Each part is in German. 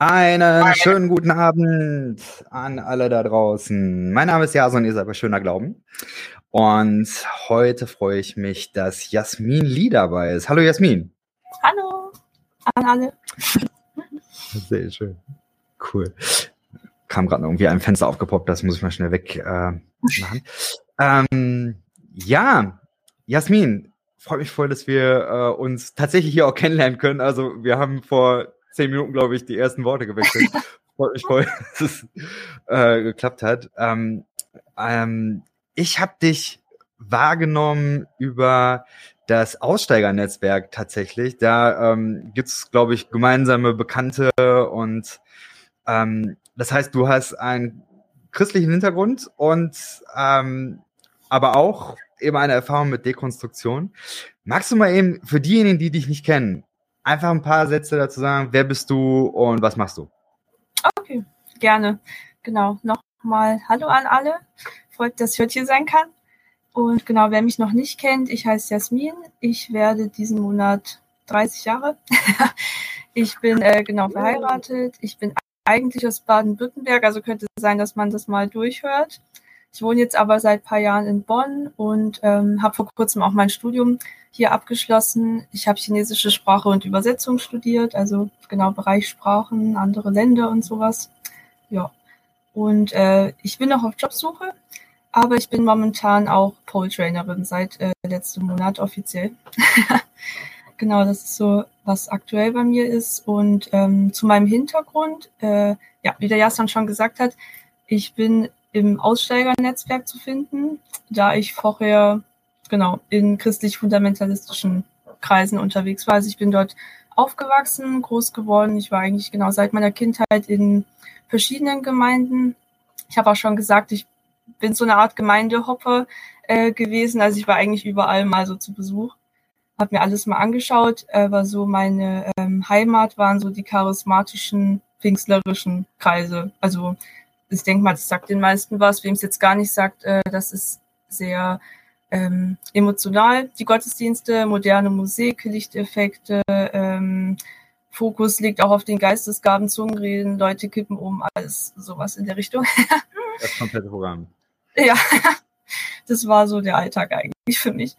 Einen schönen guten Abend an alle da draußen. Mein Name ist Jason, ihr seid bei Schöner Glauben. Und heute freue ich mich, dass Jasmin Lee dabei ist. Hallo Jasmin. Hallo an alle. Sehr schön. Cool. Kam gerade irgendwie ein Fenster aufgepoppt, das muss ich mal schnell weg äh, machen. ähm, ja, Jasmin, freut mich voll, dass wir äh, uns tatsächlich hier auch kennenlernen können. Also wir haben vor zehn Minuten, glaube ich, die ersten Worte gewechselt. Freut mich voll, dass es äh, geklappt hat. Ähm, ähm, ich habe dich wahrgenommen über das Aussteigernetzwerk tatsächlich. Da ähm, gibt es, glaube ich, gemeinsame Bekannte und ähm, das heißt, du hast einen christlichen Hintergrund und ähm, aber auch eben eine Erfahrung mit Dekonstruktion. Magst du mal eben für diejenigen, die dich nicht kennen, einfach ein paar Sätze dazu sagen. Wer bist du und was machst du? Okay, gerne. Genau. Nochmal Hallo an alle. Freut, dass ich heute hier sein kann. Und genau, wer mich noch nicht kennt, ich heiße Jasmin. Ich werde diesen Monat 30 Jahre. ich bin äh, genau verheiratet. Ich bin eigentlich aus Baden-Württemberg, also könnte es sein, dass man das mal durchhört. Ich wohne jetzt aber seit paar Jahren in Bonn und ähm, habe vor kurzem auch mein Studium hier abgeschlossen. Ich habe chinesische Sprache und Übersetzung studiert, also genau Bereich Sprachen, andere Länder und sowas. Ja. Und äh, ich bin noch auf Jobsuche, aber ich bin momentan auch Pole Trainerin seit äh, letztem Monat offiziell. genau, das ist so, was aktuell bei mir ist. Und ähm, zu meinem Hintergrund, äh, ja, wie der Jason schon gesagt hat, ich bin im Aussteigernetzwerk zu finden, da ich vorher genau, in christlich-fundamentalistischen Kreisen unterwegs war. Also ich bin dort aufgewachsen, groß geworden. Ich war eigentlich genau seit meiner Kindheit in verschiedenen Gemeinden. Ich habe auch schon gesagt, ich bin so eine Art Gemeindehopper äh, gewesen. Also ich war eigentlich überall mal so zu Besuch, habe mir alles mal angeschaut. Aber so meine ähm, Heimat waren so die charismatischen, pfingstlerischen Kreise. Also ich denke mal, das sagt den meisten was. Wem es jetzt gar nicht sagt, äh, das ist sehr ähm, emotional, die Gottesdienste, moderne Musik, Lichteffekte, ähm, Fokus liegt auch auf den Geistesgaben, Zungenreden, Leute kippen um, alles sowas in der Richtung. das komplette Programm. Ja, das war so der Alltag eigentlich für mich.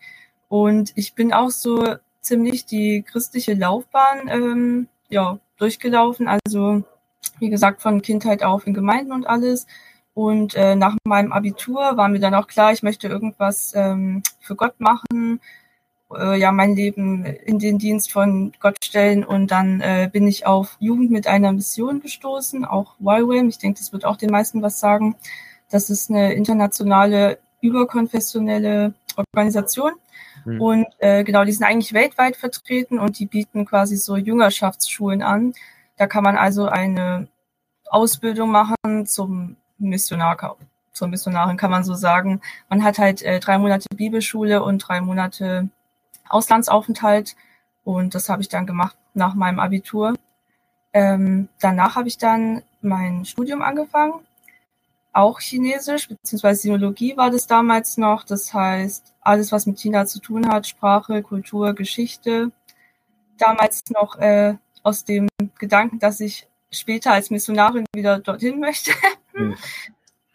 Und ich bin auch so ziemlich die christliche Laufbahn ähm, ja, durchgelaufen. Also wie gesagt, von Kindheit auf in Gemeinden und alles. Und äh, nach meinem Abitur war mir dann auch klar, ich möchte irgendwas ähm, für Gott machen, äh, ja, mein Leben in den Dienst von Gott stellen. Und dann äh, bin ich auf Jugend mit einer Mission gestoßen, auch YWAM. Ich denke, das wird auch den meisten was sagen. Das ist eine internationale, überkonfessionelle Organisation. Mhm. Und äh, genau, die sind eigentlich weltweit vertreten und die bieten quasi so Jüngerschaftsschulen an. Da kann man also eine Ausbildung machen zum Missionar, zur Missionarin kann man so sagen. Man hat halt äh, drei Monate Bibelschule und drei Monate Auslandsaufenthalt und das habe ich dann gemacht nach meinem Abitur. Ähm, danach habe ich dann mein Studium angefangen, auch Chinesisch, beziehungsweise Sinologie war das damals noch. Das heißt, alles, was mit China zu tun hat, Sprache, Kultur, Geschichte. Damals noch äh, aus dem Gedanken, dass ich später als Missionarin wieder dorthin möchte. Mhm.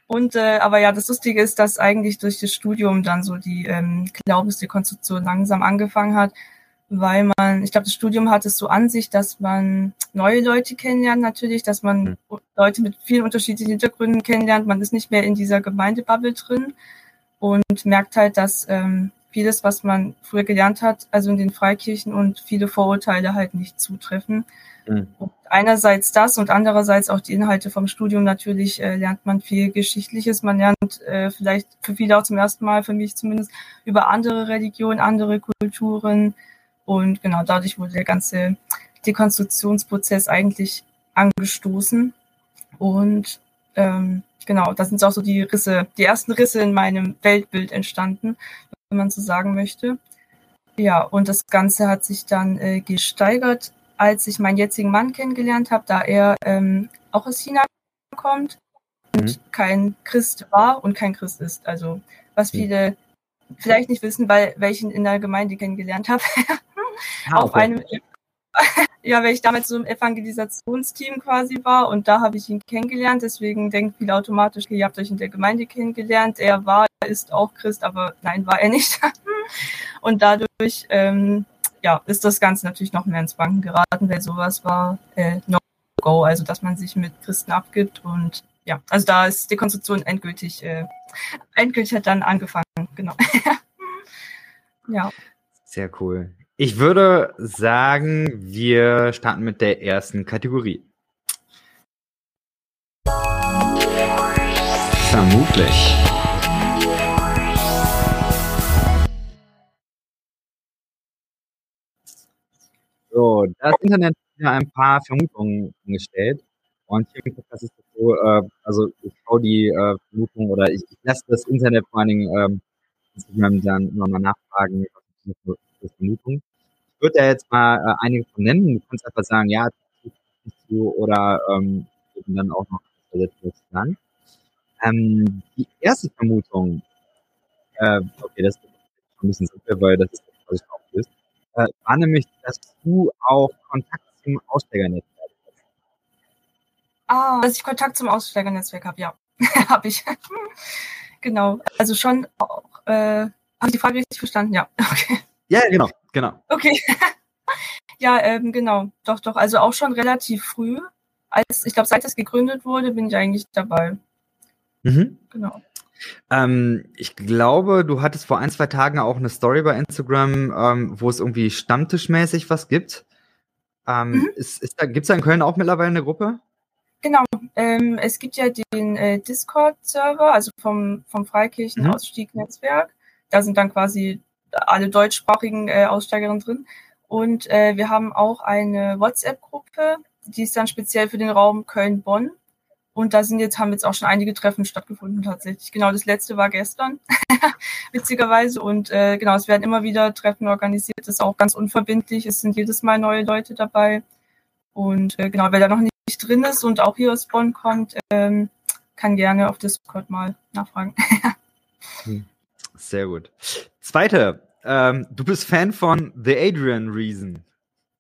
Und äh, aber ja, das Lustige ist, dass eigentlich durch das Studium dann so die ähm, Glaubensdekonstruktion langsam angefangen hat, weil man, ich glaube, das Studium hat es so an sich, dass man neue Leute kennenlernt natürlich, dass man mhm. Leute mit vielen unterschiedlichen Hintergründen kennenlernt. Man ist nicht mehr in dieser Gemeindebubble drin und merkt halt, dass ähm, vieles, was man früher gelernt hat, also in den Freikirchen und viele Vorurteile halt nicht zutreffen. Mhm. Einerseits das und andererseits auch die Inhalte vom Studium. Natürlich äh, lernt man viel Geschichtliches. Man lernt äh, vielleicht für viele auch zum ersten Mal, für mich zumindest, über andere Religionen, andere Kulturen. Und genau dadurch wurde der ganze Dekonstruktionsprozess eigentlich angestoßen. Und ähm, genau, da sind auch so die Risse, die ersten Risse in meinem Weltbild entstanden, wenn man so sagen möchte. Ja, und das Ganze hat sich dann äh, gesteigert als ich meinen jetzigen Mann kennengelernt habe, da er ähm, auch aus China kommt und mhm. kein Christ war und kein Christ ist. Also was mhm. viele vielleicht nicht wissen, weil welchen in der Gemeinde kennengelernt habe. ah, auf einem ja, weil ich damals so im Evangelisationsteam quasi war und da habe ich ihn kennengelernt. Deswegen denken viele automatisch, ihr habt euch in der Gemeinde kennengelernt. Er war, ist auch Christ, aber nein, war er nicht. und dadurch ähm, ja, ist das Ganze natürlich noch mehr ins Wanken geraten, weil sowas war äh, No-Go, also dass man sich mit Christen abgibt und ja, also da ist die Konstruktion endgültig, äh, endgültig hat dann angefangen, genau. ja. Sehr cool. Ich würde sagen, wir starten mit der ersten Kategorie. Vermutlich. So, das Internet hat ja ein paar Vermutungen angestellt. Und hier im Podcast ist es so, äh, also ich schaue die äh, Vermutung oder ich, ich lasse das Internet vor allen Dingen ähm, dann immer mal nachfragen, was das Vermutung. Ich würde da jetzt mal äh, einige von nennen. Du kannst einfach sagen, ja, zu oder ähm, eben dann auch noch dazu sagen. Ähm, die erste Vermutung, äh, okay, das ist ein bisschen simpel, weil das ist, was ich auch ist äh, war nämlich, dass du auch Kontakt zum Aussteigernetzwerk hast. Ah, dass ich Kontakt zum Aussteigernetzwerk habe, ja. habe ich. genau. Also schon auch, äh, habe ich die Frage richtig verstanden? Ja. Okay. Ja, genau, genau. Okay. ja, ähm, genau. Doch, doch. Also auch schon relativ früh. Als, ich glaube, seit es gegründet wurde, bin ich eigentlich dabei. Mhm. Genau. Ähm, ich glaube, du hattest vor ein, zwei Tagen auch eine Story bei Instagram, ähm, wo es irgendwie stammtischmäßig was gibt. Ähm, mhm. ist, ist da, Gibt es da in Köln auch mittlerweile eine Gruppe? Genau, ähm, es gibt ja den äh, Discord-Server, also vom, vom Freikirchen-Ausstieg-Netzwerk. Mhm. Da sind dann quasi alle deutschsprachigen äh, Aussteigerinnen drin. Und äh, wir haben auch eine WhatsApp-Gruppe, die ist dann speziell für den Raum Köln-Bonn. Und da sind jetzt, haben jetzt auch schon einige Treffen stattgefunden tatsächlich. Genau, das letzte war gestern, witzigerweise. Und äh, genau, es werden immer wieder Treffen organisiert. Das ist auch ganz unverbindlich. Es sind jedes Mal neue Leute dabei. Und äh, genau, wer da noch nicht drin ist und auch hier aus Bonn kommt, ähm, kann gerne auf Discord mal nachfragen. Hm, sehr gut. Zweite, ähm, du bist Fan von The Adrian Reason.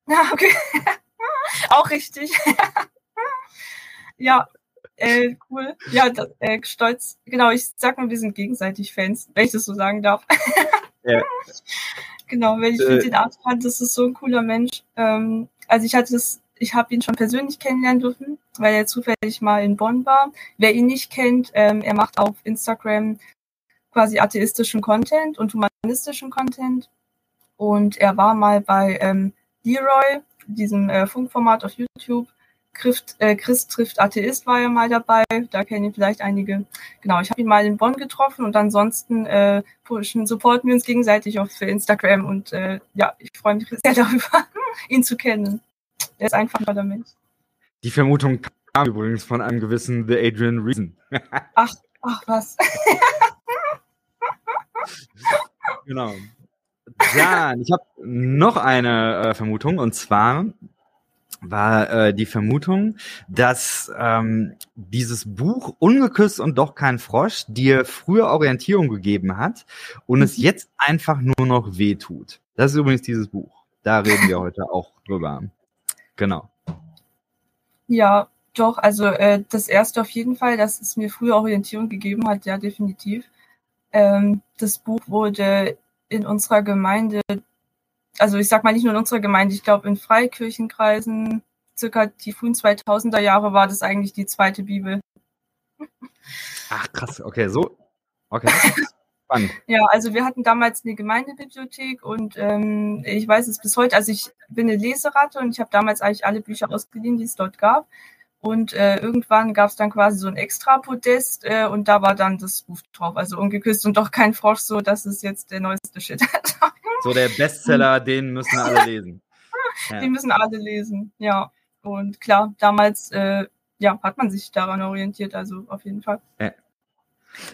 Ja, okay. auch richtig. ja, äh, cool. Ja, das, äh, stolz. Genau, ich sag mal, wir sind gegenseitig Fans, wenn ich das so sagen darf. ja. Genau, weil ich äh, den Artfan, das ist so ein cooler Mensch. Ähm, also ich hatte das, ich habe ihn schon persönlich kennenlernen dürfen, weil er zufällig mal in Bonn war. Wer ihn nicht kennt, ähm, er macht auf Instagram quasi atheistischen Content und humanistischen Content. Und er war mal bei ähm, Leroy, diesem äh, Funkformat auf YouTube Christ, äh, Christ trifft Atheist war ja mal dabei, da kennen ihn vielleicht einige. Genau, ich habe ihn mal in Bonn getroffen und ansonsten äh, pushen, supporten wir uns gegenseitig auf Instagram und äh, ja, ich freue mich sehr darüber, ihn zu kennen. Er ist einfach ein toller Mensch. Die Vermutung kam übrigens von einem gewissen The Adrian Reason. ach, ach was. genau. Dann, ich habe noch eine äh, Vermutung und zwar war äh, die Vermutung, dass ähm, dieses Buch Ungeküsst und doch kein Frosch dir früher Orientierung gegeben hat und es mhm. jetzt einfach nur noch wehtut. Das ist übrigens dieses Buch. Da reden wir heute auch drüber. Genau. Ja, doch, also äh, das erste auf jeden Fall, dass es mir früher Orientierung gegeben hat, ja, definitiv. Ähm, das Buch wurde in unserer Gemeinde also ich sag mal nicht nur in unserer Gemeinde, ich glaube in Freikirchenkreisen, circa die frühen 2000er Jahre war das eigentlich die zweite Bibel. Ach krass, okay, so. Okay. Spannend. Ja, also wir hatten damals eine Gemeindebibliothek und ähm, ich weiß es bis heute, also ich bin eine Leseratte und ich habe damals eigentlich alle Bücher ausgeliehen, die es dort gab. Und äh, irgendwann gab es dann quasi so ein Extra-Podest äh, und da war dann das Buch drauf, also ungeküsst und doch kein Frosch, so dass es jetzt der neueste Shit. So der Bestseller, den müssen alle lesen. Ja. Den müssen alle lesen, ja. Und klar, damals äh, ja, hat man sich daran orientiert, also auf jeden Fall. Ja.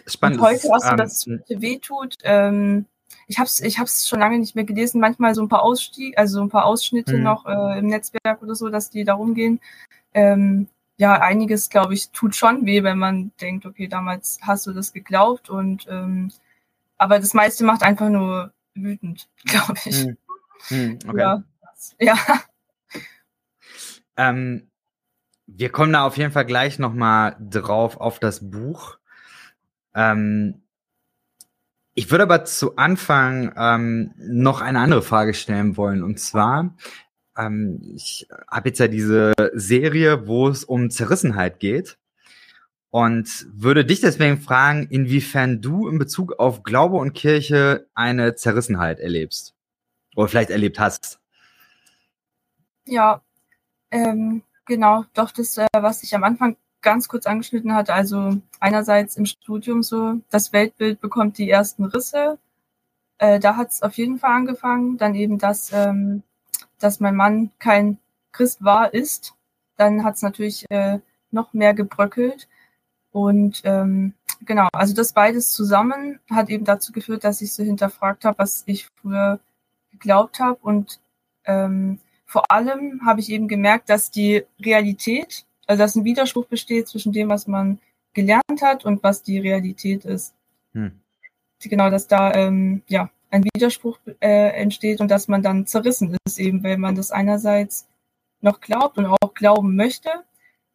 Spannend. Und heute, was ähm, das wehtut, ähm, ich habe es ich hab's schon lange nicht mehr gelesen, manchmal so ein paar Ausstieg, also so ein paar Ausschnitte mhm. noch äh, im Netzwerk oder so, dass die darum gehen. Ähm, ja, einiges, glaube ich, tut schon weh, wenn man denkt, okay, damals hast du das geglaubt und ähm, aber das meiste macht einfach nur wütend, glaube ich. Hm. Hm, okay. Ja. ja. Ähm, wir kommen da auf jeden Fall gleich nochmal drauf auf das Buch. Ähm, ich würde aber zu Anfang ähm, noch eine andere Frage stellen wollen. Und zwar, ähm, ich habe jetzt ja diese Serie, wo es um Zerrissenheit geht. Und würde dich deswegen fragen, inwiefern du in Bezug auf Glaube und Kirche eine Zerrissenheit erlebst. Oder vielleicht erlebt hast. Ja, ähm, genau, doch das, äh, was ich am Anfang ganz kurz angeschnitten hatte, also einerseits im Studium so, das Weltbild bekommt die ersten Risse. Äh, da hat es auf jeden Fall angefangen. Dann eben das, ähm, dass mein Mann kein Christ war, ist. Dann hat es natürlich äh, noch mehr gebröckelt. Und ähm, genau, also das beides zusammen hat eben dazu geführt, dass ich so hinterfragt habe, was ich früher geglaubt habe. Und ähm, vor allem habe ich eben gemerkt, dass die Realität, also dass ein Widerspruch besteht zwischen dem, was man gelernt hat und was die Realität ist. Hm. Genau, dass da ähm, ja ein Widerspruch äh, entsteht und dass man dann zerrissen ist, eben weil man das einerseits noch glaubt und auch glauben möchte,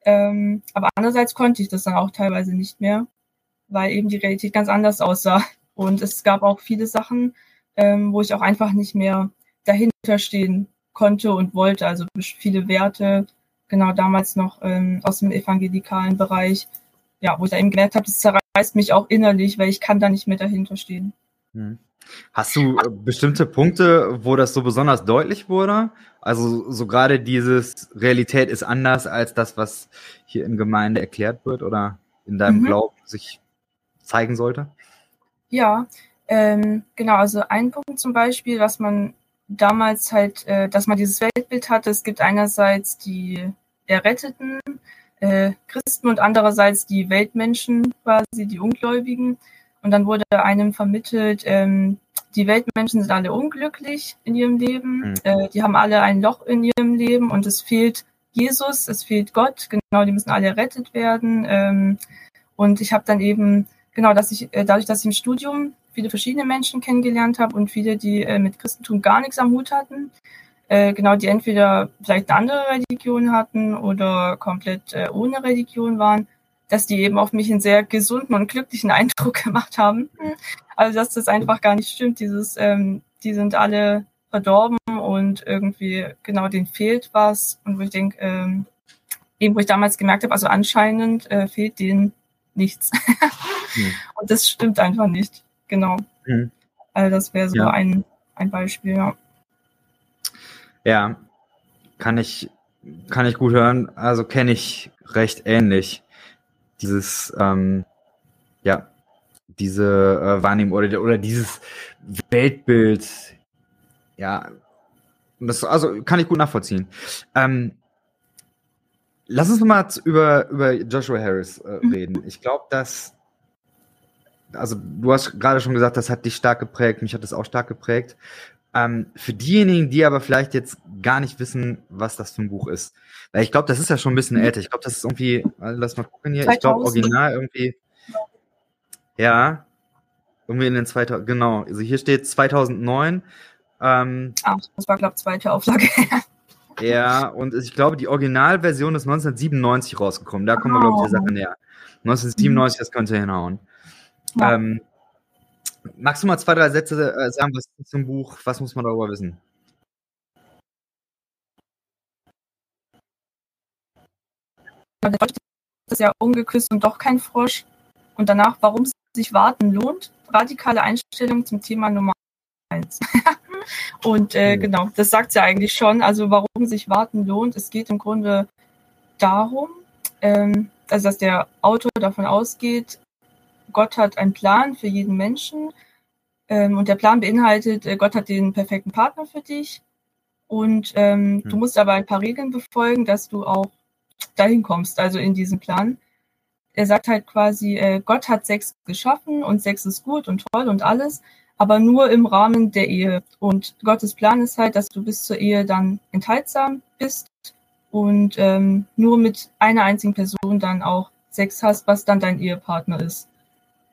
ähm, aber andererseits konnte ich das dann auch teilweise nicht mehr, weil eben die Realität ganz anders aussah. Und es gab auch viele Sachen, ähm, wo ich auch einfach nicht mehr dahinter stehen konnte und wollte. Also viele Werte, genau damals noch ähm, aus dem evangelikalen Bereich, ja, wo ich da eben gemerkt habe, das zerreißt mich auch innerlich, weil ich kann da nicht mehr dahinter stehen. Hm. Hast du äh, bestimmte Punkte, wo das so besonders deutlich wurde? Also so gerade dieses Realität ist anders als das, was hier in Gemeinde erklärt wird oder in deinem mhm. Glauben sich zeigen sollte? Ja, ähm, genau. Also ein Punkt zum Beispiel, was man damals halt, äh, dass man dieses Weltbild hatte. Es gibt einerseits die Erretteten äh, Christen und andererseits die Weltmenschen, quasi die Ungläubigen. Und dann wurde einem vermittelt, ähm, die Weltmenschen sind alle unglücklich in ihrem Leben, mhm. äh, die haben alle ein Loch in ihrem Leben und es fehlt Jesus, es fehlt Gott, genau, die müssen alle errettet werden. Ähm, und ich habe dann eben, genau, dass ich, äh, dadurch, dass ich im Studium viele verschiedene Menschen kennengelernt habe und viele, die äh, mit Christentum gar nichts am Hut hatten, äh, genau, die entweder vielleicht eine andere Religion hatten oder komplett äh, ohne Religion waren, dass die eben auf mich einen sehr gesunden und glücklichen Eindruck gemacht haben. Also dass das einfach gar nicht stimmt. Dieses, ähm, die sind alle verdorben und irgendwie genau denen fehlt was. Und wo ich denke, ähm, eben wo ich damals gemerkt habe, also anscheinend äh, fehlt denen nichts. mhm. Und das stimmt einfach nicht. Genau. Mhm. Also das wäre so ja. ein, ein Beispiel, ja. Ja, kann ich, kann ich gut hören. Also kenne ich recht ähnlich dieses, ähm, ja, diese äh, Wahrnehmung oder, oder dieses Weltbild, ja, das, also kann ich gut nachvollziehen. Ähm, lass uns mal über, über Joshua Harris äh, mhm. reden. Ich glaube, dass, also du hast gerade schon gesagt, das hat dich stark geprägt, mich hat das auch stark geprägt. Ähm, für diejenigen, die aber vielleicht jetzt gar nicht wissen, was das für ein Buch ist. Weil ich glaube, das ist ja schon ein bisschen älter. Ich glaube, das ist irgendwie, lass mal gucken hier, 2000. ich glaube, original irgendwie, ja, irgendwie in den 2000, genau, also hier steht 2009. Ähm, Ach, das war, glaube ich, zweite Auflage. ja, und ich glaube, die Originalversion ist 1997 rausgekommen. Da kommen wir, glaube ich, der Sache näher. 1997, das könnte hinhauen. Ja. Ähm, magst du mal zwei, drei Sätze äh, sagen, was ist zum Buch, was muss man darüber wissen? Deutsche ist ja ungeküsst und doch kein Frosch. Und danach, warum sich warten lohnt. Radikale Einstellung zum Thema Nummer eins. und äh, mhm. genau, das sagt ja eigentlich schon. Also warum sich warten lohnt. Es geht im Grunde darum, ähm, also dass der Autor davon ausgeht, Gott hat einen Plan für jeden Menschen. Ähm, und der Plan beinhaltet, äh, Gott hat den perfekten Partner für dich. Und ähm, mhm. du musst aber ein paar Regeln befolgen, dass du auch dahin kommst, also in diesen Plan. Er sagt halt quasi, äh, Gott hat Sex geschaffen und Sex ist gut und toll und alles, aber nur im Rahmen der Ehe. Und Gottes Plan ist halt, dass du bis zur Ehe dann enthaltsam bist und ähm, nur mit einer einzigen Person dann auch Sex hast, was dann dein Ehepartner ist.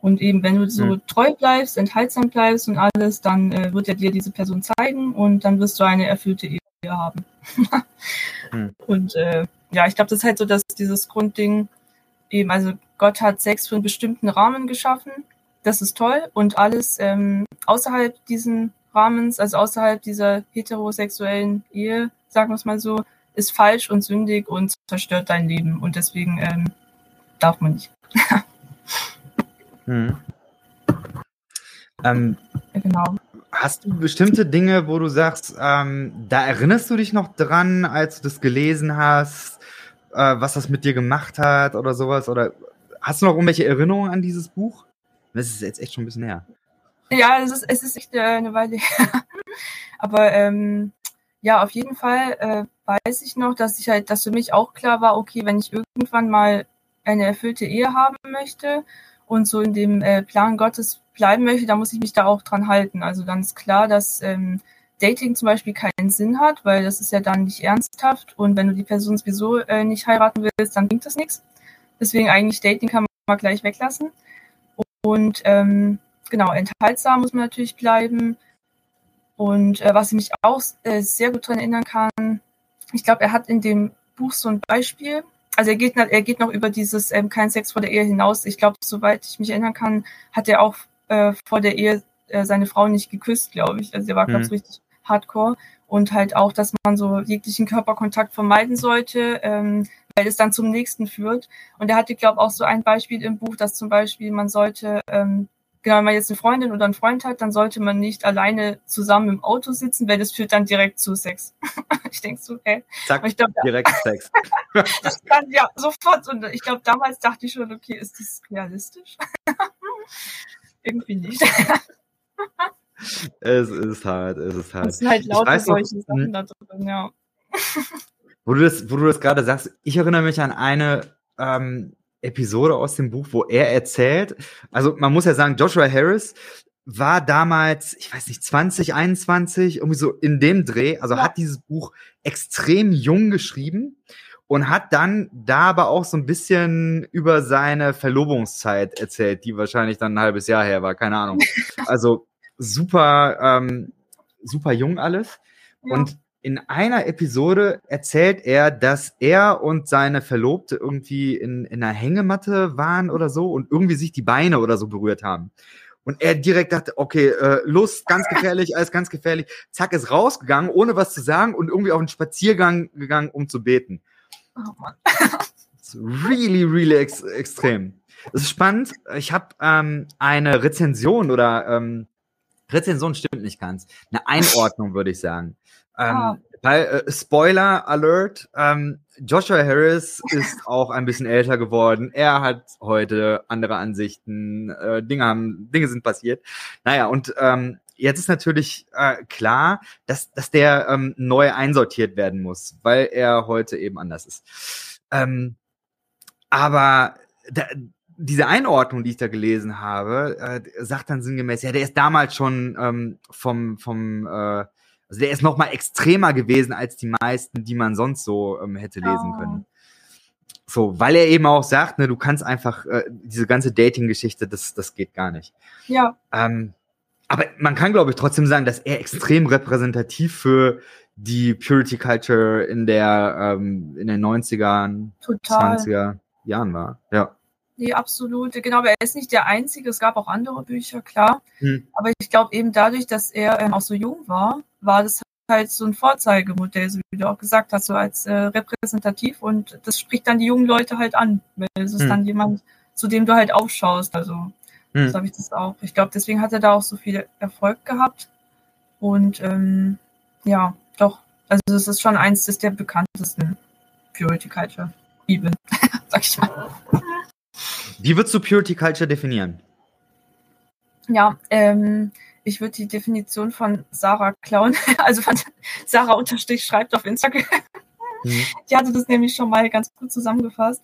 Und eben, wenn du so mhm. treu bleibst, enthaltsam bleibst und alles, dann äh, wird er dir diese Person zeigen und dann wirst du eine erfüllte Ehe haben. hm. Und äh, ja, ich glaube, das ist halt so, dass dieses Grundding eben, also Gott hat Sex für einen bestimmten Rahmen geschaffen. Das ist toll. Und alles ähm, außerhalb diesen Rahmens, also außerhalb dieser heterosexuellen Ehe, sagen wir es mal so, ist falsch und sündig und zerstört dein Leben. Und deswegen ähm, darf man nicht. hm. ähm, genau. Hast du bestimmte Dinge, wo du sagst, ähm, da erinnerst du dich noch dran, als du das gelesen hast, äh, was das mit dir gemacht hat oder sowas? Oder hast du noch irgendwelche Erinnerungen an dieses Buch? Das ist jetzt echt schon ein bisschen her. Ja, es ist, es ist echt äh, eine Weile her. Aber ähm, ja, auf jeden Fall äh, weiß ich noch, dass ich halt, dass für mich auch klar war, okay, wenn ich irgendwann mal eine erfüllte Ehe haben möchte und so in dem äh, Plan Gottes bleiben möchte, dann muss ich mich da auch dran halten. Also ist klar, dass ähm, Dating zum Beispiel keinen Sinn hat, weil das ist ja dann nicht ernsthaft und wenn du die Person sowieso äh, nicht heiraten willst, dann bringt das nichts. Deswegen eigentlich Dating kann man mal gleich weglassen. Und ähm, genau, enthaltsam muss man natürlich bleiben. Und äh, was ich mich auch äh, sehr gut daran erinnern kann, ich glaube, er hat in dem Buch so ein Beispiel. Also er geht, er geht noch über dieses ähm, kein Sex vor der Ehe hinaus. Ich glaube, soweit ich mich erinnern kann, hat er auch äh, vor der Ehe äh, seine Frau nicht geküsst, glaube ich. Also er war, glaube ich, mhm. richtig hardcore. Und halt auch, dass man so jeglichen Körperkontakt vermeiden sollte, ähm, weil es dann zum nächsten führt. Und er hatte, glaube ich, auch so ein Beispiel im Buch, dass zum Beispiel man sollte ähm, genau, wenn man jetzt eine Freundin oder einen Freund hat, dann sollte man nicht alleine zusammen im Auto sitzen, weil das führt dann direkt zu Sex. ich denke so, hä? Zack, ich glaub, direkt Sex. das kann ja sofort. Und ich glaube, damals dachte ich schon, okay, ist das realistisch? Irgendwie nicht. es ist hart, es ist hart. Es sind halt lauter solche noch, Sachen da drin, ja. wo du das, wo du das gerade sagst, ich erinnere mich an eine ähm, Episode aus dem Buch, wo er erzählt, also man muss ja sagen, Joshua Harris war damals, ich weiß nicht, 20, 21, irgendwie so in dem Dreh, also ja. hat dieses Buch extrem jung geschrieben und hat dann da aber auch so ein bisschen über seine Verlobungszeit erzählt, die wahrscheinlich dann ein halbes Jahr her war, keine Ahnung. Also super, ähm, super jung alles. Ja. Und in einer Episode erzählt er, dass er und seine Verlobte irgendwie in, in einer Hängematte waren oder so und irgendwie sich die Beine oder so berührt haben. Und er direkt dachte, okay, äh, Lust, ganz gefährlich, alles ganz gefährlich. Zack, ist rausgegangen, ohne was zu sagen und irgendwie auf einen Spaziergang gegangen, um zu beten. Oh Mann. really, really ex extrem. Das ist spannend. Ich habe ähm, eine Rezension oder ähm, Rezension stimmt nicht ganz. Eine Einordnung würde ich sagen. Ähm, ah. Weil, äh, Spoiler Alert, ähm, Joshua Harris ist auch ein bisschen älter geworden. Er hat heute andere Ansichten. Äh, Dinge haben, Dinge sind passiert. Naja, und ähm, jetzt ist natürlich äh, klar, dass, dass der ähm, neu einsortiert werden muss, weil er heute eben anders ist. Ähm, aber da, diese Einordnung, die ich da gelesen habe, äh, sagt dann sinngemäß, ja, der ist damals schon ähm, vom, vom äh, also der ist noch mal extremer gewesen als die meisten, die man sonst so ähm, hätte lesen oh. können. So, weil er eben auch sagt, ne, du kannst einfach äh, diese ganze Dating-Geschichte, das, das geht gar nicht. Ja. Ähm, aber man kann, glaube ich, trotzdem sagen, dass er extrem repräsentativ für die Purity Culture in der ähm, in den 90ern, Total. 20er Jahren war. Ja. Nee, absolut. Genau, aber er ist nicht der Einzige. Es gab auch andere Bücher, klar. Hm. Aber ich glaube eben dadurch, dass er ähm, auch so jung war, war das halt so ein Vorzeigemodell, so wie du auch gesagt hast, so als äh, repräsentativ. Und das spricht dann die jungen Leute halt an. Weil es ist hm. dann jemand, zu dem du halt aufschaust. Also hm. so habe ich das auch. Ich glaube, deswegen hat er da auch so viel Erfolg gehabt. Und ähm, ja, doch. Also es ist schon eins der bekanntesten Purity Culture Even, sag ich mal. Wie würdest du Purity Culture definieren? Ja, ähm, ich würde die Definition von Sarah klauen, also von Sarah unterstrich schreibt auf Instagram. Mhm. Die hatte das nämlich schon mal ganz gut zusammengefasst.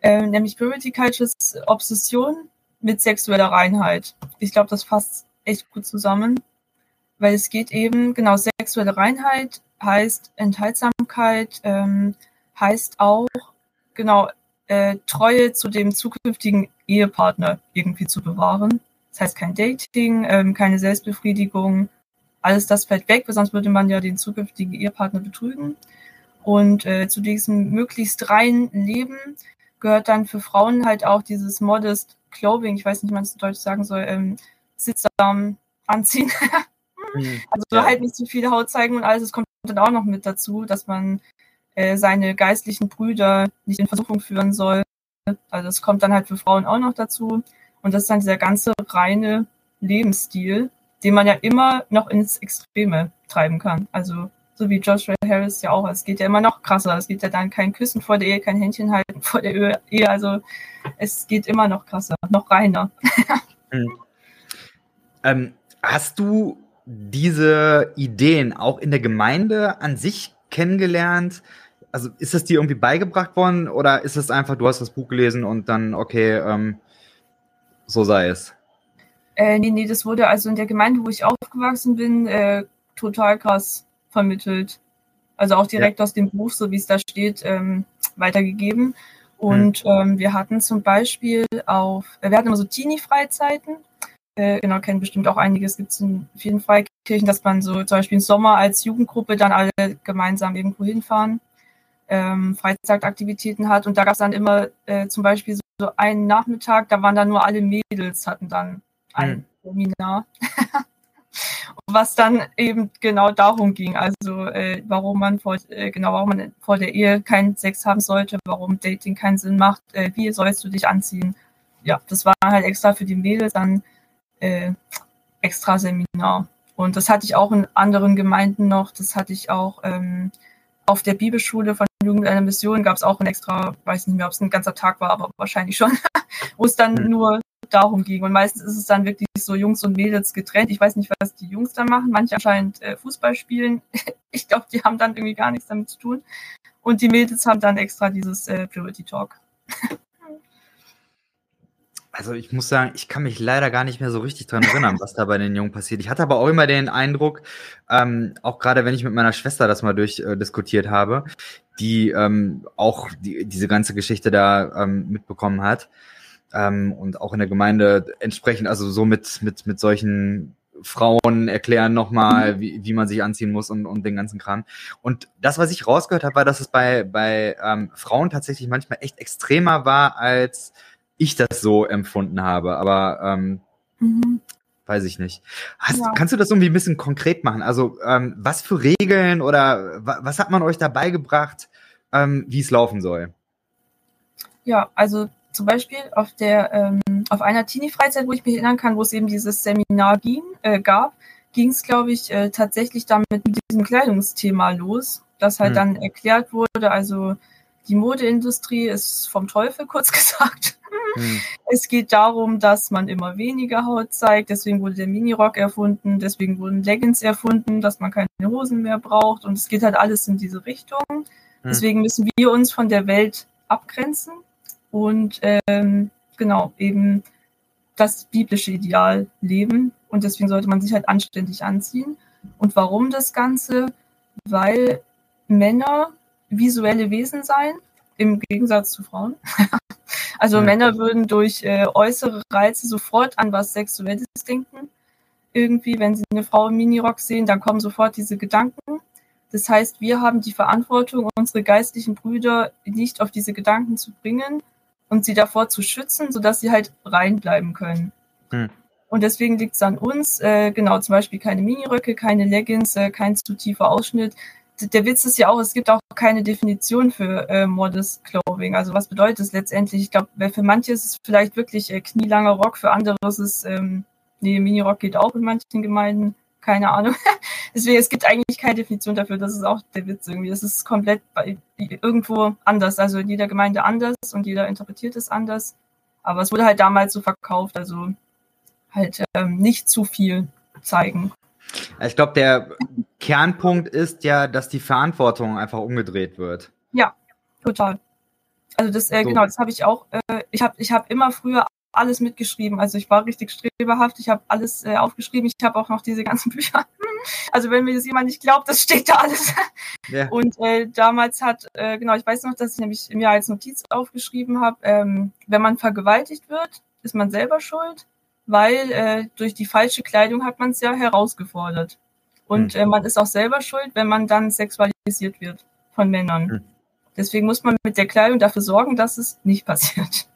Ähm, nämlich Purity Culture ist Obsession mit sexueller Reinheit. Ich glaube, das fasst echt gut zusammen, weil es geht eben, genau, sexuelle Reinheit heißt Enthaltsamkeit, ähm, heißt auch, genau, äh, Treue zu dem zukünftigen Ehepartner irgendwie zu bewahren. Das heißt kein Dating, ähm, keine Selbstbefriedigung, alles das fällt weg, weil sonst würde man ja den zukünftigen Ehepartner betrügen. Und äh, zu diesem möglichst reinen Leben gehört dann für Frauen halt auch dieses Modest Clothing, ich weiß nicht, wie man es in Deutsch sagen soll, ähm, sittsam anziehen. Mhm. also ja. halt nicht zu viel Haut zeigen und alles. Es kommt dann auch noch mit dazu, dass man äh, seine geistlichen Brüder nicht in Versuchung führen soll. Also das kommt dann halt für Frauen auch noch dazu. Und das ist dann dieser ganze reine Lebensstil, den man ja immer noch ins Extreme treiben kann. Also so wie Joshua Harris ja auch. Es geht ja immer noch krasser. Es geht ja dann kein Küssen vor der Ehe, kein Händchen halten vor der Ehe. Also es geht immer noch krasser, noch reiner. hm. ähm, hast du diese Ideen auch in der Gemeinde an sich kennengelernt? Also ist es dir irgendwie beigebracht worden oder ist es einfach, du hast das Buch gelesen und dann, okay, ähm, so sei es? Äh, nee, nee, das wurde also in der Gemeinde, wo ich aufgewachsen bin, äh, total krass vermittelt. Also auch direkt ja. aus dem Buch, so wie es da steht, ähm, weitergegeben. Und mhm. ähm, wir hatten zum Beispiel auf, äh, wir hatten immer so Teenie-Freizeiten. Äh, genau, kennen bestimmt auch einiges, gibt es in vielen Freikirchen, dass man so zum Beispiel im Sommer als Jugendgruppe dann alle gemeinsam irgendwo hinfahren, ähm, Freizeitaktivitäten hat. Und da gab es dann immer äh, zum Beispiel so, so einen Nachmittag, da waren dann nur alle Mädels, hatten dann ein mhm. Seminar. was dann eben genau darum ging, also äh, warum man vor, äh, genau warum man vor der Ehe keinen Sex haben sollte, warum Dating keinen Sinn macht, äh, wie sollst du dich anziehen. Ja, das war halt extra für die Mädels dann äh, extra Seminar. Und das hatte ich auch in anderen Gemeinden noch, das hatte ich auch ähm, auf der Bibelschule von Jugend einer Mission gab es auch ein extra, weiß nicht mehr, ob es ein ganzer Tag war, aber wahrscheinlich schon, wo es dann mhm. nur darum ging. Und meistens ist es dann wirklich so Jungs und Mädels getrennt. Ich weiß nicht, was die Jungs da machen. Manche anscheinend äh, Fußball spielen. ich glaube, die haben dann irgendwie gar nichts damit zu tun. Und die Mädels haben dann extra dieses äh, Purity Talk. Also ich muss sagen, ich kann mich leider gar nicht mehr so richtig dran erinnern, was da bei den Jungen passiert. Ich hatte aber auch immer den Eindruck, ähm, auch gerade wenn ich mit meiner Schwester das mal durchdiskutiert äh, habe, die ähm, auch die, diese ganze Geschichte da ähm, mitbekommen hat, ähm, und auch in der Gemeinde entsprechend, also so mit, mit, mit solchen Frauen erklären nochmal, wie, wie man sich anziehen muss und, und den ganzen Kram. Und das, was ich rausgehört habe, war, dass es bei, bei ähm, Frauen tatsächlich manchmal echt extremer war, als ich das so empfunden habe. Aber ähm, mhm. weiß ich nicht. Hast, ja. Kannst du das irgendwie ein bisschen konkret machen? Also ähm, was für Regeln oder was hat man euch dabei gebracht, ähm, wie es laufen soll? Ja, also zum Beispiel auf der ähm, auf einer Teenie-Freizeit, wo ich mich erinnern kann, wo es eben dieses Seminar ging, äh, gab, ging es, glaube ich, äh, tatsächlich damit mit diesem Kleidungsthema los, das halt mhm. dann erklärt wurde. Also die Modeindustrie ist vom Teufel, kurz gesagt. Mhm. Es geht darum, dass man immer weniger Haut zeigt, deswegen wurde der Minirock erfunden, deswegen wurden Leggings erfunden, dass man keine Hosen mehr braucht und es geht halt alles in diese Richtung. Mhm. Deswegen müssen wir uns von der Welt abgrenzen und ähm, genau eben das biblische Ideal leben. Und deswegen sollte man sich halt anständig anziehen. Und warum das Ganze? Weil Männer visuelle Wesen sein, im Gegensatz zu Frauen. also ja. Männer würden durch äh, äußere Reize sofort an was Sexuelles denken. Irgendwie, wenn sie eine Frau im Minirock sehen, dann kommen sofort diese Gedanken. Das heißt, wir haben die Verantwortung, unsere geistlichen Brüder nicht auf diese Gedanken zu bringen, und sie davor zu schützen, sodass sie halt reinbleiben können. Hm. Und deswegen liegt es an uns, äh, genau, zum Beispiel keine Miniröcke, keine Leggings, äh, kein zu tiefer Ausschnitt. Der Witz ist ja auch, es gibt auch keine Definition für äh, Modest Clothing. Also was bedeutet es letztendlich? Ich glaube, für manche ist es vielleicht wirklich äh, knielanger Rock, für andere ist es, ähm, nee, Minirock geht auch in manchen Gemeinden keine Ahnung. Deswegen, es gibt eigentlich keine Definition dafür. Das ist auch der Witz irgendwie. Es ist komplett bei, irgendwo anders. Also in jeder Gemeinde anders und jeder interpretiert es anders. Aber es wurde halt damals so verkauft. Also halt ähm, nicht zu viel zeigen. Ich glaube, der Kernpunkt ist ja, dass die Verantwortung einfach umgedreht wird. Ja, total. Also das, äh, so. genau, das habe ich auch. Äh, ich habe ich hab immer früher alles mitgeschrieben. Also ich war richtig streberhaft, ich habe alles äh, aufgeschrieben, ich habe auch noch diese ganzen Bücher. Also wenn mir das jemand nicht glaubt, das steht da alles. Ja. Und äh, damals hat, äh, genau, ich weiß noch, dass ich nämlich mir als Notiz aufgeschrieben habe, ähm, wenn man vergewaltigt wird, ist man selber schuld, weil äh, durch die falsche Kleidung hat man es ja herausgefordert. Und äh, man ist auch selber schuld, wenn man dann sexualisiert wird von Männern. Hm. Deswegen muss man mit der Kleidung dafür sorgen, dass es nicht passiert.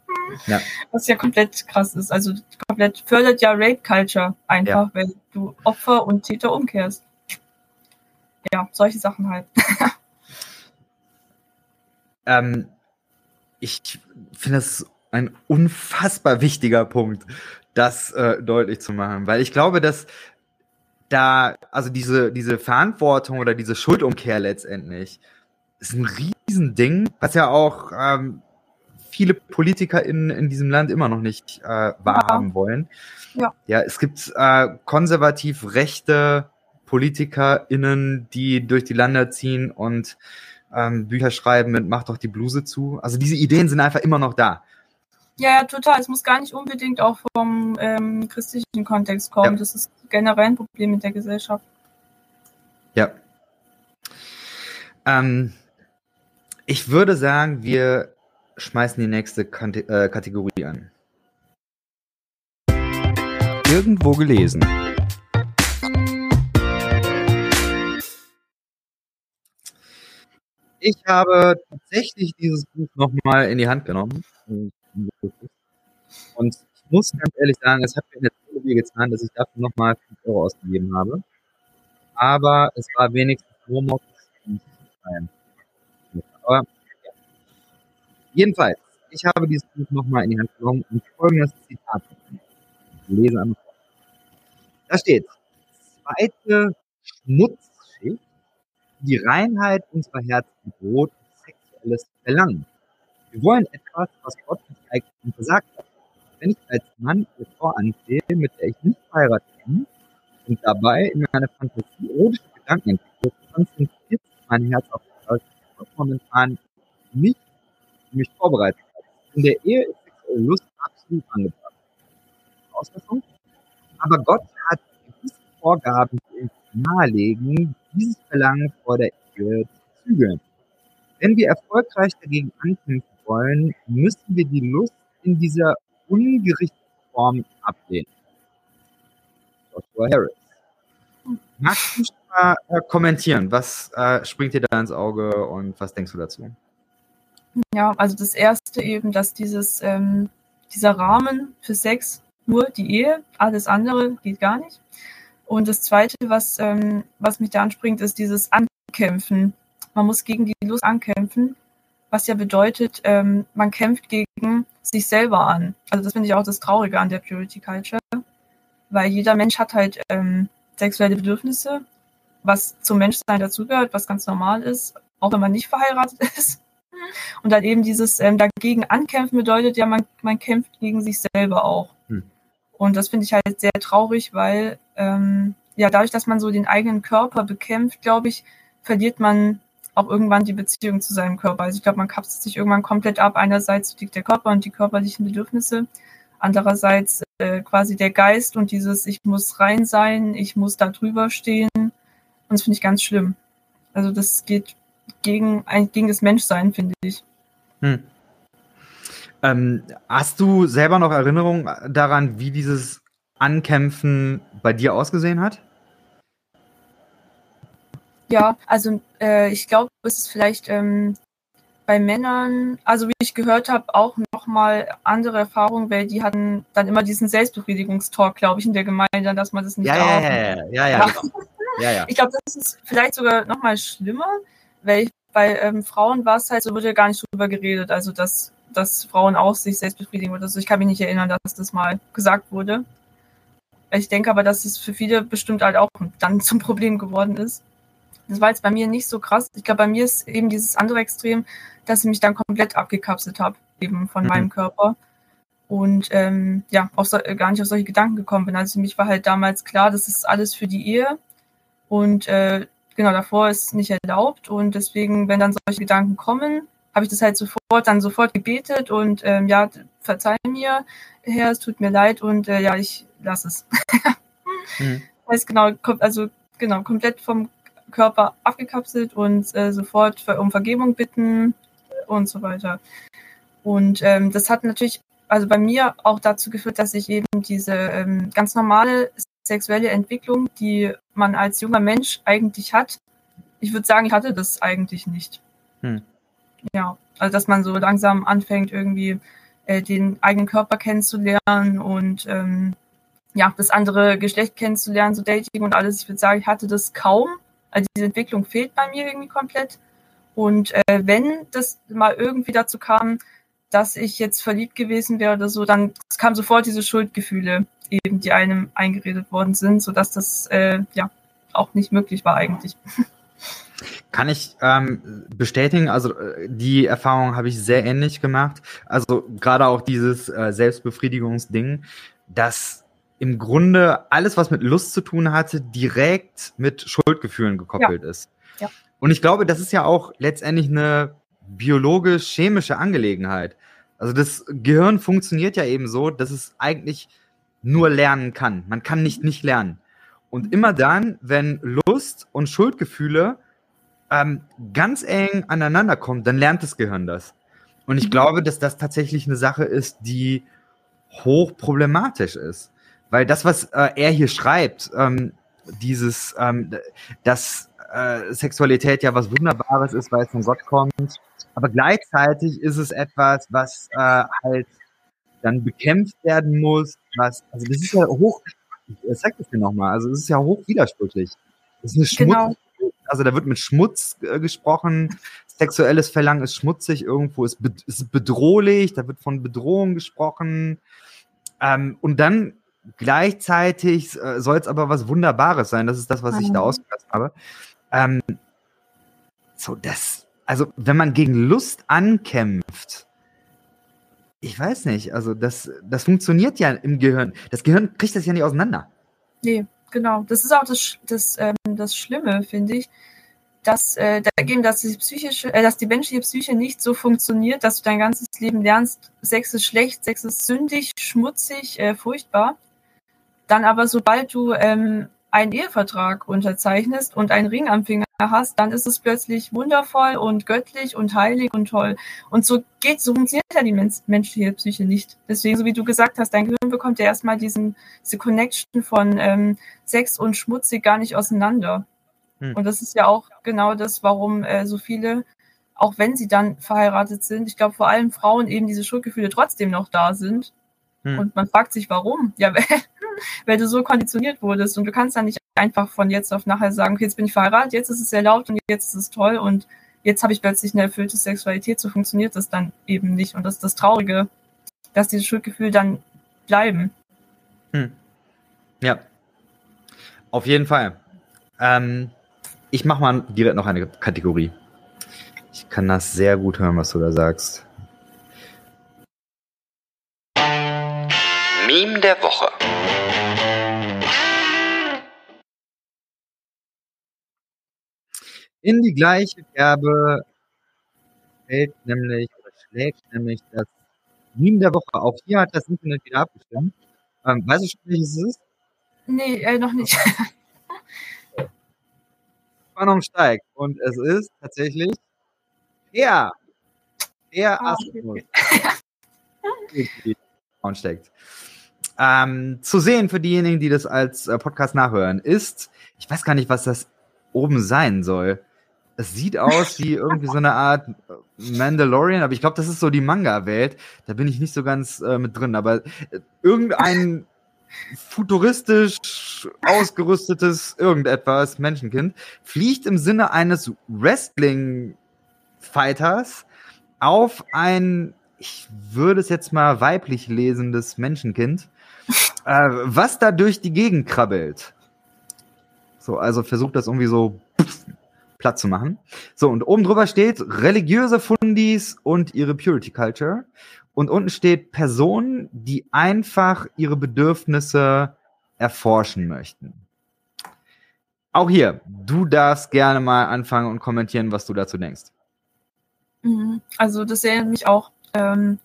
Ja. Was ja komplett krass ist. Also komplett fördert ja Rape Culture einfach, ja. wenn du Opfer und Täter umkehrst. Ja, solche Sachen halt. ähm, ich finde das ein unfassbar wichtiger Punkt, das äh, deutlich zu machen, weil ich glaube, dass da, also diese, diese Verantwortung oder diese Schuldumkehr letztendlich ist ein Riesending, was ja auch ähm, viele Politiker in, in diesem Land immer noch nicht äh, wahrhaben ja. wollen. Ja. ja, es gibt äh, konservativ rechte PolitikerInnen, die durch die Länder ziehen und ähm, Bücher schreiben mit Mach doch die Bluse zu. Also diese Ideen sind einfach immer noch da. Ja, ja, total. Es muss gar nicht unbedingt auch vom ähm, christlichen Kontext kommen. Ja. Das ist generell ein Problem mit der Gesellschaft. Ja. Ähm, ich würde sagen, wir schmeißen die nächste Kante äh, Kategorie an. Irgendwo gelesen. Ich habe tatsächlich dieses Buch nochmal in die Hand genommen. Und ich muss ganz ehrlich sagen, es hat mir eine Tolle getan, dass ich dafür nochmal 5 Euro ausgegeben habe. Aber es war wenigstens Homeoffice. Aber Jedenfalls, ich habe dieses Buch nochmal in die Hand genommen und folgendes Zitat. Ich lese einmal. Da steht, zweite Schmutzschicht, die Reinheit unserer Herzen droht, sexuelles Verlangen. Wir wollen etwas, was Gott uns eigentlich versagt hat. Wenn ich als Mann eine Frau ansehe, mit der ich nicht verheiratet bin, und dabei in meiner Fantasie erotische Gedanken entwickle, konzentriert mein Herz auf das, was momentan nicht mich vorbereitet hat. In der Ehe ist sexuelle Lust absolut angebracht. Ausmessung. Aber Gott hat gewisse Vorgaben, die uns nahelegen, dieses Verlangen vor der Ehe zu zügeln. Wenn wir erfolgreich dagegen ankämpfen wollen, müssen wir die Lust in dieser ungerichteten Form ablehnen. Joshua Harris. Magst du mal äh, kommentieren? Was äh, springt dir da ins Auge und was denkst du dazu? Ja, also das erste eben, dass dieses, ähm, dieser Rahmen für Sex nur die Ehe, alles andere geht gar nicht. Und das zweite, was, ähm, was mich da anspringt, ist dieses Ankämpfen. Man muss gegen die Lust ankämpfen, was ja bedeutet, ähm, man kämpft gegen sich selber an. Also das finde ich auch das Traurige an der Purity Culture, weil jeder Mensch hat halt ähm, sexuelle Bedürfnisse, was zum Menschsein dazugehört, was ganz normal ist, auch wenn man nicht verheiratet ist. Und dann eben dieses ähm, dagegen ankämpfen bedeutet ja, man, man kämpft gegen sich selber auch. Hm. Und das finde ich halt sehr traurig, weil ähm, ja dadurch, dass man so den eigenen Körper bekämpft, glaube ich, verliert man auch irgendwann die Beziehung zu seinem Körper. Also ich glaube, man kapselt sich irgendwann komplett ab. Einerseits liegt der Körper und die körperlichen Bedürfnisse, andererseits äh, quasi der Geist und dieses ich muss rein sein, ich muss da drüber stehen. Und das finde ich ganz schlimm. Also das geht gegen, gegen das Menschsein, finde ich. Hm. Ähm, hast du selber noch Erinnerungen daran, wie dieses Ankämpfen bei dir ausgesehen hat? Ja, also äh, ich glaube, es ist vielleicht ähm, bei Männern, also wie ich gehört habe, auch nochmal andere Erfahrungen, weil die hatten dann immer diesen Selbstbefriedigungstalk, glaube ich, in der Gemeinde, dass man das nicht ja, darf. Ja, ja, ja, ja, ja. ja, Ich glaube, das ist vielleicht sogar nochmal schlimmer, weil ich, bei ähm, Frauen war es halt so, wurde ja gar nicht drüber geredet, also dass, dass Frauen auch sich selbst befriedigen oder so. Ich kann mich nicht erinnern, dass das mal gesagt wurde. Ich denke aber, dass es für viele bestimmt halt auch dann zum Problem geworden ist. Das war jetzt bei mir nicht so krass. Ich glaube, bei mir ist eben dieses andere Extrem, dass ich mich dann komplett abgekapselt habe, eben von mhm. meinem Körper. Und ähm, ja, auch so, gar nicht auf solche Gedanken gekommen bin. Also für mich war halt damals klar, das ist alles für die Ehe. Und äh, genau, davor ist es nicht erlaubt und deswegen, wenn dann solche Gedanken kommen, habe ich das halt sofort, dann sofort gebetet und ähm, ja, verzeih mir, Herr, es tut mir leid und äh, ja, ich lasse es. mhm. Heißt genau, also genau, komplett vom Körper abgekapselt und äh, sofort um Vergebung bitten und so weiter. Und ähm, das hat natürlich also bei mir auch dazu geführt, dass ich eben diese ähm, ganz normale sexuelle Entwicklung, die man als junger Mensch eigentlich hat. Ich würde sagen, ich hatte das eigentlich nicht. Hm. Ja, also dass man so langsam anfängt, irgendwie äh, den eigenen Körper kennenzulernen und ähm, ja, das andere Geschlecht kennenzulernen, so Dating und alles. Ich würde sagen, ich hatte das kaum. Also diese Entwicklung fehlt bei mir irgendwie komplett. Und äh, wenn das mal irgendwie dazu kam, dass ich jetzt verliebt gewesen wäre oder so, dann kam sofort diese Schuldgefühle, eben die einem eingeredet worden sind, sodass das äh, ja auch nicht möglich war eigentlich. Kann ich ähm, bestätigen, also äh, die Erfahrung habe ich sehr ähnlich gemacht. Also gerade auch dieses äh, Selbstbefriedigungsding, dass im Grunde alles, was mit Lust zu tun hatte, direkt mit Schuldgefühlen gekoppelt ja. ist. Ja. Und ich glaube, das ist ja auch letztendlich eine biologisch-chemische Angelegenheit. Also das Gehirn funktioniert ja eben so, dass es eigentlich nur lernen kann. Man kann nicht nicht lernen. Und immer dann, wenn Lust und Schuldgefühle ähm, ganz eng aneinander kommen, dann lernt das Gehirn das. Und ich mhm. glaube, dass das tatsächlich eine Sache ist, die hoch problematisch ist. Weil das, was äh, er hier schreibt, ähm, dieses, ähm, dass äh, Sexualität ja was Wunderbares ist, weil es von Gott kommt, aber gleichzeitig ist es etwas, was äh, halt dann bekämpft werden muss, was, also das ist ja hoch, ich sag das dir nochmal, also es ist ja hoch widersprüchlich. Das ist eine Schmutz, genau. also da wird mit Schmutz äh, gesprochen, sexuelles Verlangen ist schmutzig, irgendwo ist, be ist bedrohlich, da wird von Bedrohung gesprochen. Ähm, und dann gleichzeitig äh, soll es aber was Wunderbares sein. Das ist das, was mhm. ich da ausgelassen habe. Ähm, so, das, also wenn man gegen Lust ankämpft, ich weiß nicht, also das, das funktioniert ja im Gehirn. Das Gehirn kriegt das ja nicht auseinander. Nee, genau. Das ist auch das, das, ähm, das Schlimme, finde ich, dass äh, dagegen, dass die psychische, äh, dass die menschliche Psyche nicht so funktioniert, dass du dein ganzes Leben lernst, Sex ist schlecht, Sex ist sündig, schmutzig, äh, furchtbar. Dann aber, sobald du ähm, einen Ehevertrag unterzeichnest und einen Ring am Finger hast, dann ist es plötzlich wundervoll und göttlich und heilig und toll. Und so geht, so funktioniert ja die menschliche Psyche nicht. Deswegen, so wie du gesagt hast, dein Gehirn bekommt ja erstmal diesen, diese Connection von ähm, Sex und schmutzig gar nicht auseinander. Hm. Und das ist ja auch genau das, warum äh, so viele, auch wenn sie dann verheiratet sind, ich glaube vor allem Frauen eben diese Schuldgefühle trotzdem noch da sind. Hm. Und man fragt sich, warum? Ja, weil du so konditioniert wurdest und du kannst dann nicht einfach von jetzt auf nachher sagen, okay, jetzt bin ich verheiratet, jetzt ist es erlaubt und jetzt ist es toll und jetzt habe ich plötzlich eine erfüllte Sexualität, so funktioniert das dann eben nicht. Und das ist das Traurige, dass diese Schuldgefühle dann bleiben. Hm. Ja, auf jeden Fall. Ähm, ich mache mal direkt noch eine Kategorie. Ich kann das sehr gut hören, was du da sagst. Meme der Woche. In die gleiche Kerbe fällt nämlich oder schlägt nämlich das Meme der Woche. Auch hier hat das Internet wieder abgestimmt. Ähm, weißt du schon, welches es ist? Nee, äh, noch nicht. Spannung steigt. Und es ist tatsächlich der, der ah, Asmus. Okay. steckt. Ähm, zu sehen für diejenigen, die das als äh, Podcast nachhören, ist, ich weiß gar nicht, was das oben sein soll. Es sieht aus wie irgendwie so eine Art Mandalorian, aber ich glaube, das ist so die Manga-Welt. Da bin ich nicht so ganz äh, mit drin, aber äh, irgendein futuristisch ausgerüstetes irgendetwas Menschenkind fliegt im Sinne eines Wrestling-Fighters auf ein, ich würde es jetzt mal weiblich lesendes Menschenkind äh, was da durch die Gegend krabbelt. So, also versucht das irgendwie so platt zu machen. So, und oben drüber steht religiöse Fundis und ihre Purity Culture. Und unten steht Personen, die einfach ihre Bedürfnisse erforschen möchten. Auch hier, du darfst gerne mal anfangen und kommentieren, was du dazu denkst. Mhm. Also das erinnert mich auch ähm,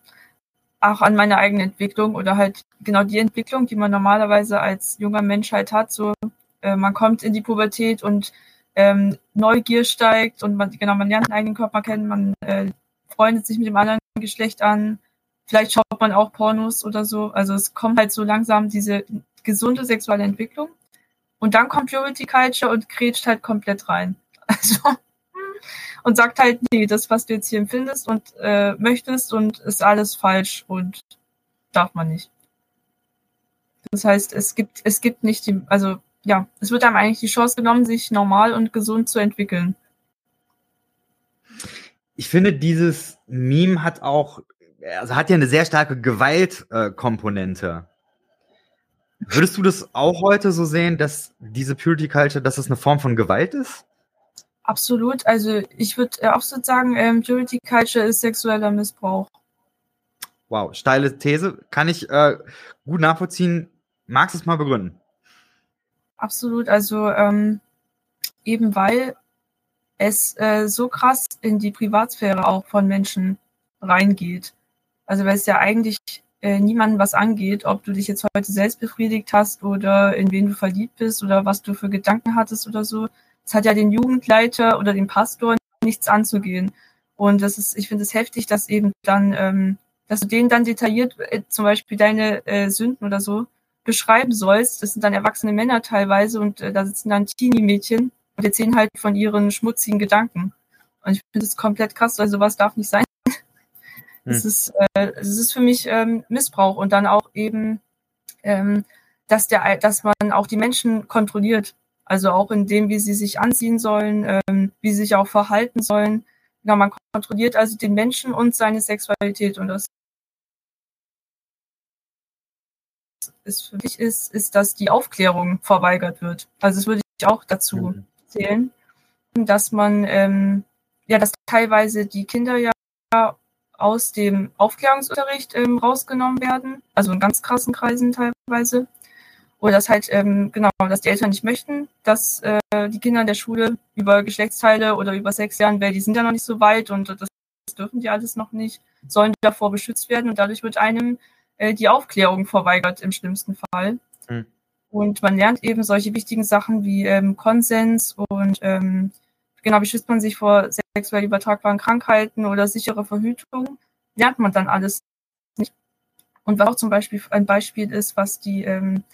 auch an meine eigene Entwicklung oder halt genau die Entwicklung, die man normalerweise als junger Mensch halt hat. So, äh, man kommt in die Pubertät und ähm, Neugier steigt und man, genau, man lernt den eigenen Körper kennen, man äh, freundet sich mit dem anderen Geschlecht an. Vielleicht schaut man auch Pornos oder so. Also es kommt halt so langsam diese gesunde sexuelle Entwicklung. Und dann kommt Purity Culture und grätscht halt komplett rein. Also, und sagt halt, nee, das, was du jetzt hier empfindest und äh, möchtest und ist alles falsch und darf man nicht. Das heißt, es gibt, es gibt nicht die, also ja, es wird einem eigentlich die Chance genommen, sich normal und gesund zu entwickeln. Ich finde, dieses Meme hat auch, also hat ja eine sehr starke Gewaltkomponente. Würdest du das auch heute so sehen, dass diese Purity Culture, dass es eine Form von Gewalt ist? Absolut. Also ich würde äh, auch so sagen, ähm, Purity Culture ist sexueller Missbrauch. Wow, steile These. Kann ich äh, gut nachvollziehen. Magst du es mal begründen? Absolut. Also ähm, eben weil es äh, so krass in die Privatsphäre auch von Menschen reingeht. Also weil es ja eigentlich äh, niemandem was angeht, ob du dich jetzt heute selbst befriedigt hast oder in wen du verliebt bist oder was du für Gedanken hattest oder so. Es hat ja den Jugendleiter oder den Pastor nichts anzugehen. Und das ist, ich finde es heftig, dass eben dann, ähm, dass du denen dann detailliert äh, zum Beispiel deine äh, Sünden oder so beschreiben sollst. Das sind dann erwachsene Männer teilweise und äh, da sitzen dann Teenie-Mädchen und erzählen halt von ihren schmutzigen Gedanken. Und ich finde das komplett krass, weil sowas darf nicht sein. Das hm. ist, äh, ist für mich ähm, Missbrauch und dann auch eben, ähm, dass der, dass man auch die Menschen kontrolliert. Also auch in dem, wie sie sich anziehen sollen, ähm, wie sie sich auch verhalten sollen. Genau, man kontrolliert also den Menschen und seine Sexualität und das ist für mich ist, ist, dass die Aufklärung verweigert wird. Also das würde ich auch dazu mhm. zählen, dass man ähm, ja, dass teilweise die Kinder ja aus dem Aufklärungsunterricht ähm, rausgenommen werden, also in ganz krassen Kreisen teilweise. Oder dass halt, ähm, genau, dass die Eltern nicht möchten, dass äh, die Kinder in der Schule über Geschlechtsteile oder über Sex lernen, weil die sind ja noch nicht so weit und das dürfen die alles noch nicht, sollen davor beschützt werden und dadurch wird einem äh, die Aufklärung verweigert im schlimmsten Fall. Mhm. Und man lernt eben solche wichtigen Sachen wie ähm, Konsens und ähm, genau, wie schützt man sich vor sexuell übertragbaren Krankheiten oder sichere Verhütung, lernt man dann alles nicht. Und was auch zum Beispiel ein Beispiel ist, was die ähm,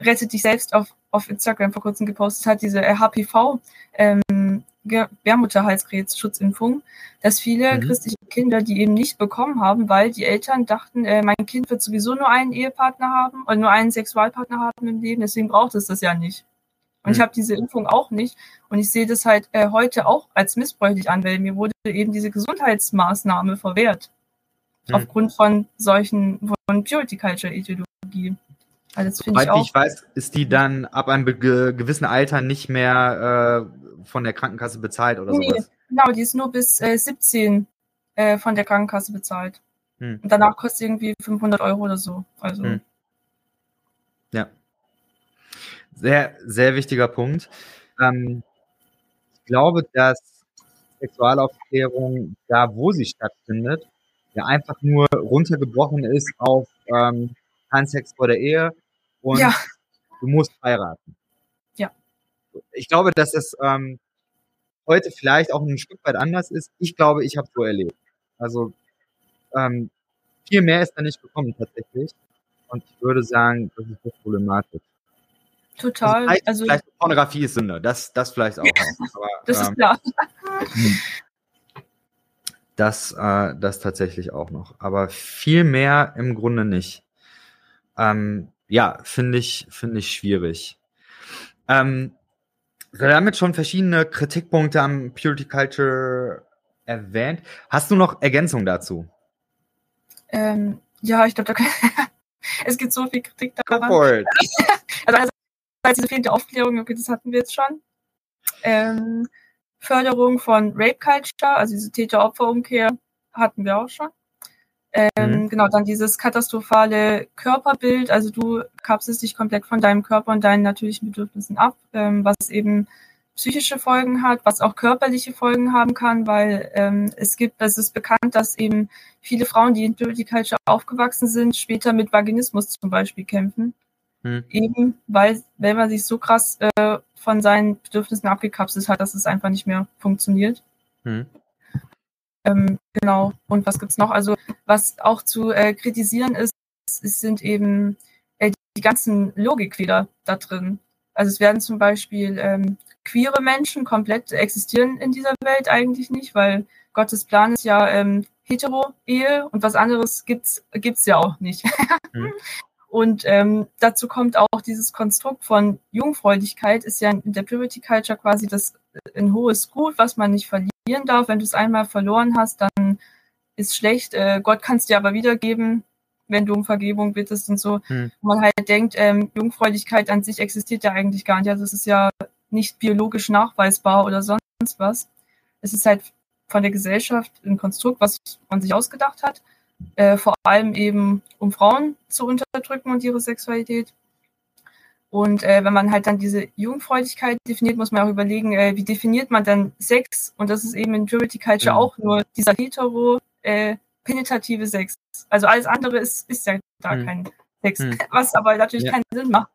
Rettet dich selbst auf, auf Instagram vor kurzem gepostet hat, diese HPV, ähm, Gebärmutterhalskrebsschutzimpfung, dass viele mhm. christliche Kinder die eben nicht bekommen haben, weil die Eltern dachten, äh, mein Kind wird sowieso nur einen Ehepartner haben oder nur einen Sexualpartner haben im Leben, deswegen braucht es das ja nicht. Und mhm. ich habe diese Impfung auch nicht und ich sehe das halt äh, heute auch als missbräuchlich an, weil mir wurde eben diese Gesundheitsmaßnahme verwehrt. Mhm. Aufgrund von solchen, von Purity Culture Ideologie. Also Soweit ich, ich, weiß, ist die dann ab einem gewissen Alter nicht mehr äh, von der Krankenkasse bezahlt oder nee, sowas? Genau, die ist nur bis äh, 17 äh, von der Krankenkasse bezahlt. Hm. Und danach kostet irgendwie 500 Euro oder so. Also. Hm. Ja. Sehr, sehr wichtiger Punkt. Ähm, ich glaube, dass Sexualaufklärung da, wo sie stattfindet, ja einfach nur runtergebrochen ist auf ähm, kein Sex vor der Ehe, und ja. du musst heiraten. Ja. Ich glaube, dass es ähm, heute vielleicht auch ein Stück weit anders ist. Ich glaube, ich habe so erlebt. Also ähm, viel mehr ist da nicht gekommen tatsächlich. Und ich würde sagen, das ist problematisch. Total. Also vielleicht, also, vielleicht Pornografie ist Sünde. Das, das vielleicht auch. Aber, das ist ähm, klar. Das, äh, das tatsächlich auch noch. Aber viel mehr im Grunde nicht. Ähm, ja, finde ich, finde ich schwierig. Ähm, wir haben jetzt schon verschiedene Kritikpunkte am Purity Culture erwähnt. Hast du noch Ergänzungen dazu? Ähm, ja, ich glaube, es gibt so viel Kritik daran. Go for it. also einerseits diese fehlende Aufklärung, okay, das hatten wir jetzt schon. Ähm, Förderung von Rape Culture, also diese Täter-Opfer-Umkehr, hatten wir auch schon. Ähm, mhm. Genau, dann dieses katastrophale Körperbild, also du kapselst dich komplett von deinem Körper und deinen natürlichen Bedürfnissen ab, ähm, was eben psychische Folgen hat, was auch körperliche Folgen haben kann, weil ähm, es gibt, es ist bekannt, dass eben viele Frauen, die in Dirty Culture aufgewachsen sind, später mit Vaginismus zum Beispiel kämpfen. Mhm. Eben, weil, wenn man sich so krass äh, von seinen Bedürfnissen abgekapselt hat, dass es einfach nicht mehr funktioniert. Mhm. Ähm, genau. Und was gibt's noch? Also was auch zu äh, kritisieren ist, sind eben äh, die ganzen Logikfehler da drin. Also es werden zum Beispiel ähm, queere Menschen komplett existieren in dieser Welt eigentlich nicht, weil Gottes Plan ist ja ähm, Hetero-Ehe und was anderes gibt's gibt's ja auch nicht. Mhm. Und ähm, dazu kommt auch dieses Konstrukt von Jungfräulichkeit, ist ja in der Purity Culture quasi das äh, ein hohes Gut, was man nicht verlieren darf. Wenn du es einmal verloren hast, dann ist schlecht. Äh, Gott kann es dir aber wiedergeben, wenn du um Vergebung bittest und so. Hm. man halt denkt, ähm, Jungfräulichkeit an sich existiert ja eigentlich gar nicht. Also es ist ja nicht biologisch nachweisbar oder sonst was. Es ist halt von der Gesellschaft ein Konstrukt, was man sich ausgedacht hat, äh, vor allem eben um Frauen zu unterdrücken und ihre Sexualität. Und äh, wenn man halt dann diese Jungfräulichkeit definiert, muss man auch überlegen, äh, wie definiert man dann Sex? Und das ist eben in Purity Culture mhm. auch nur dieser hetero äh, penetrative Sex. Also alles andere ist, ist ja da mhm. kein Sex, mhm. was aber natürlich ja. keinen Sinn macht.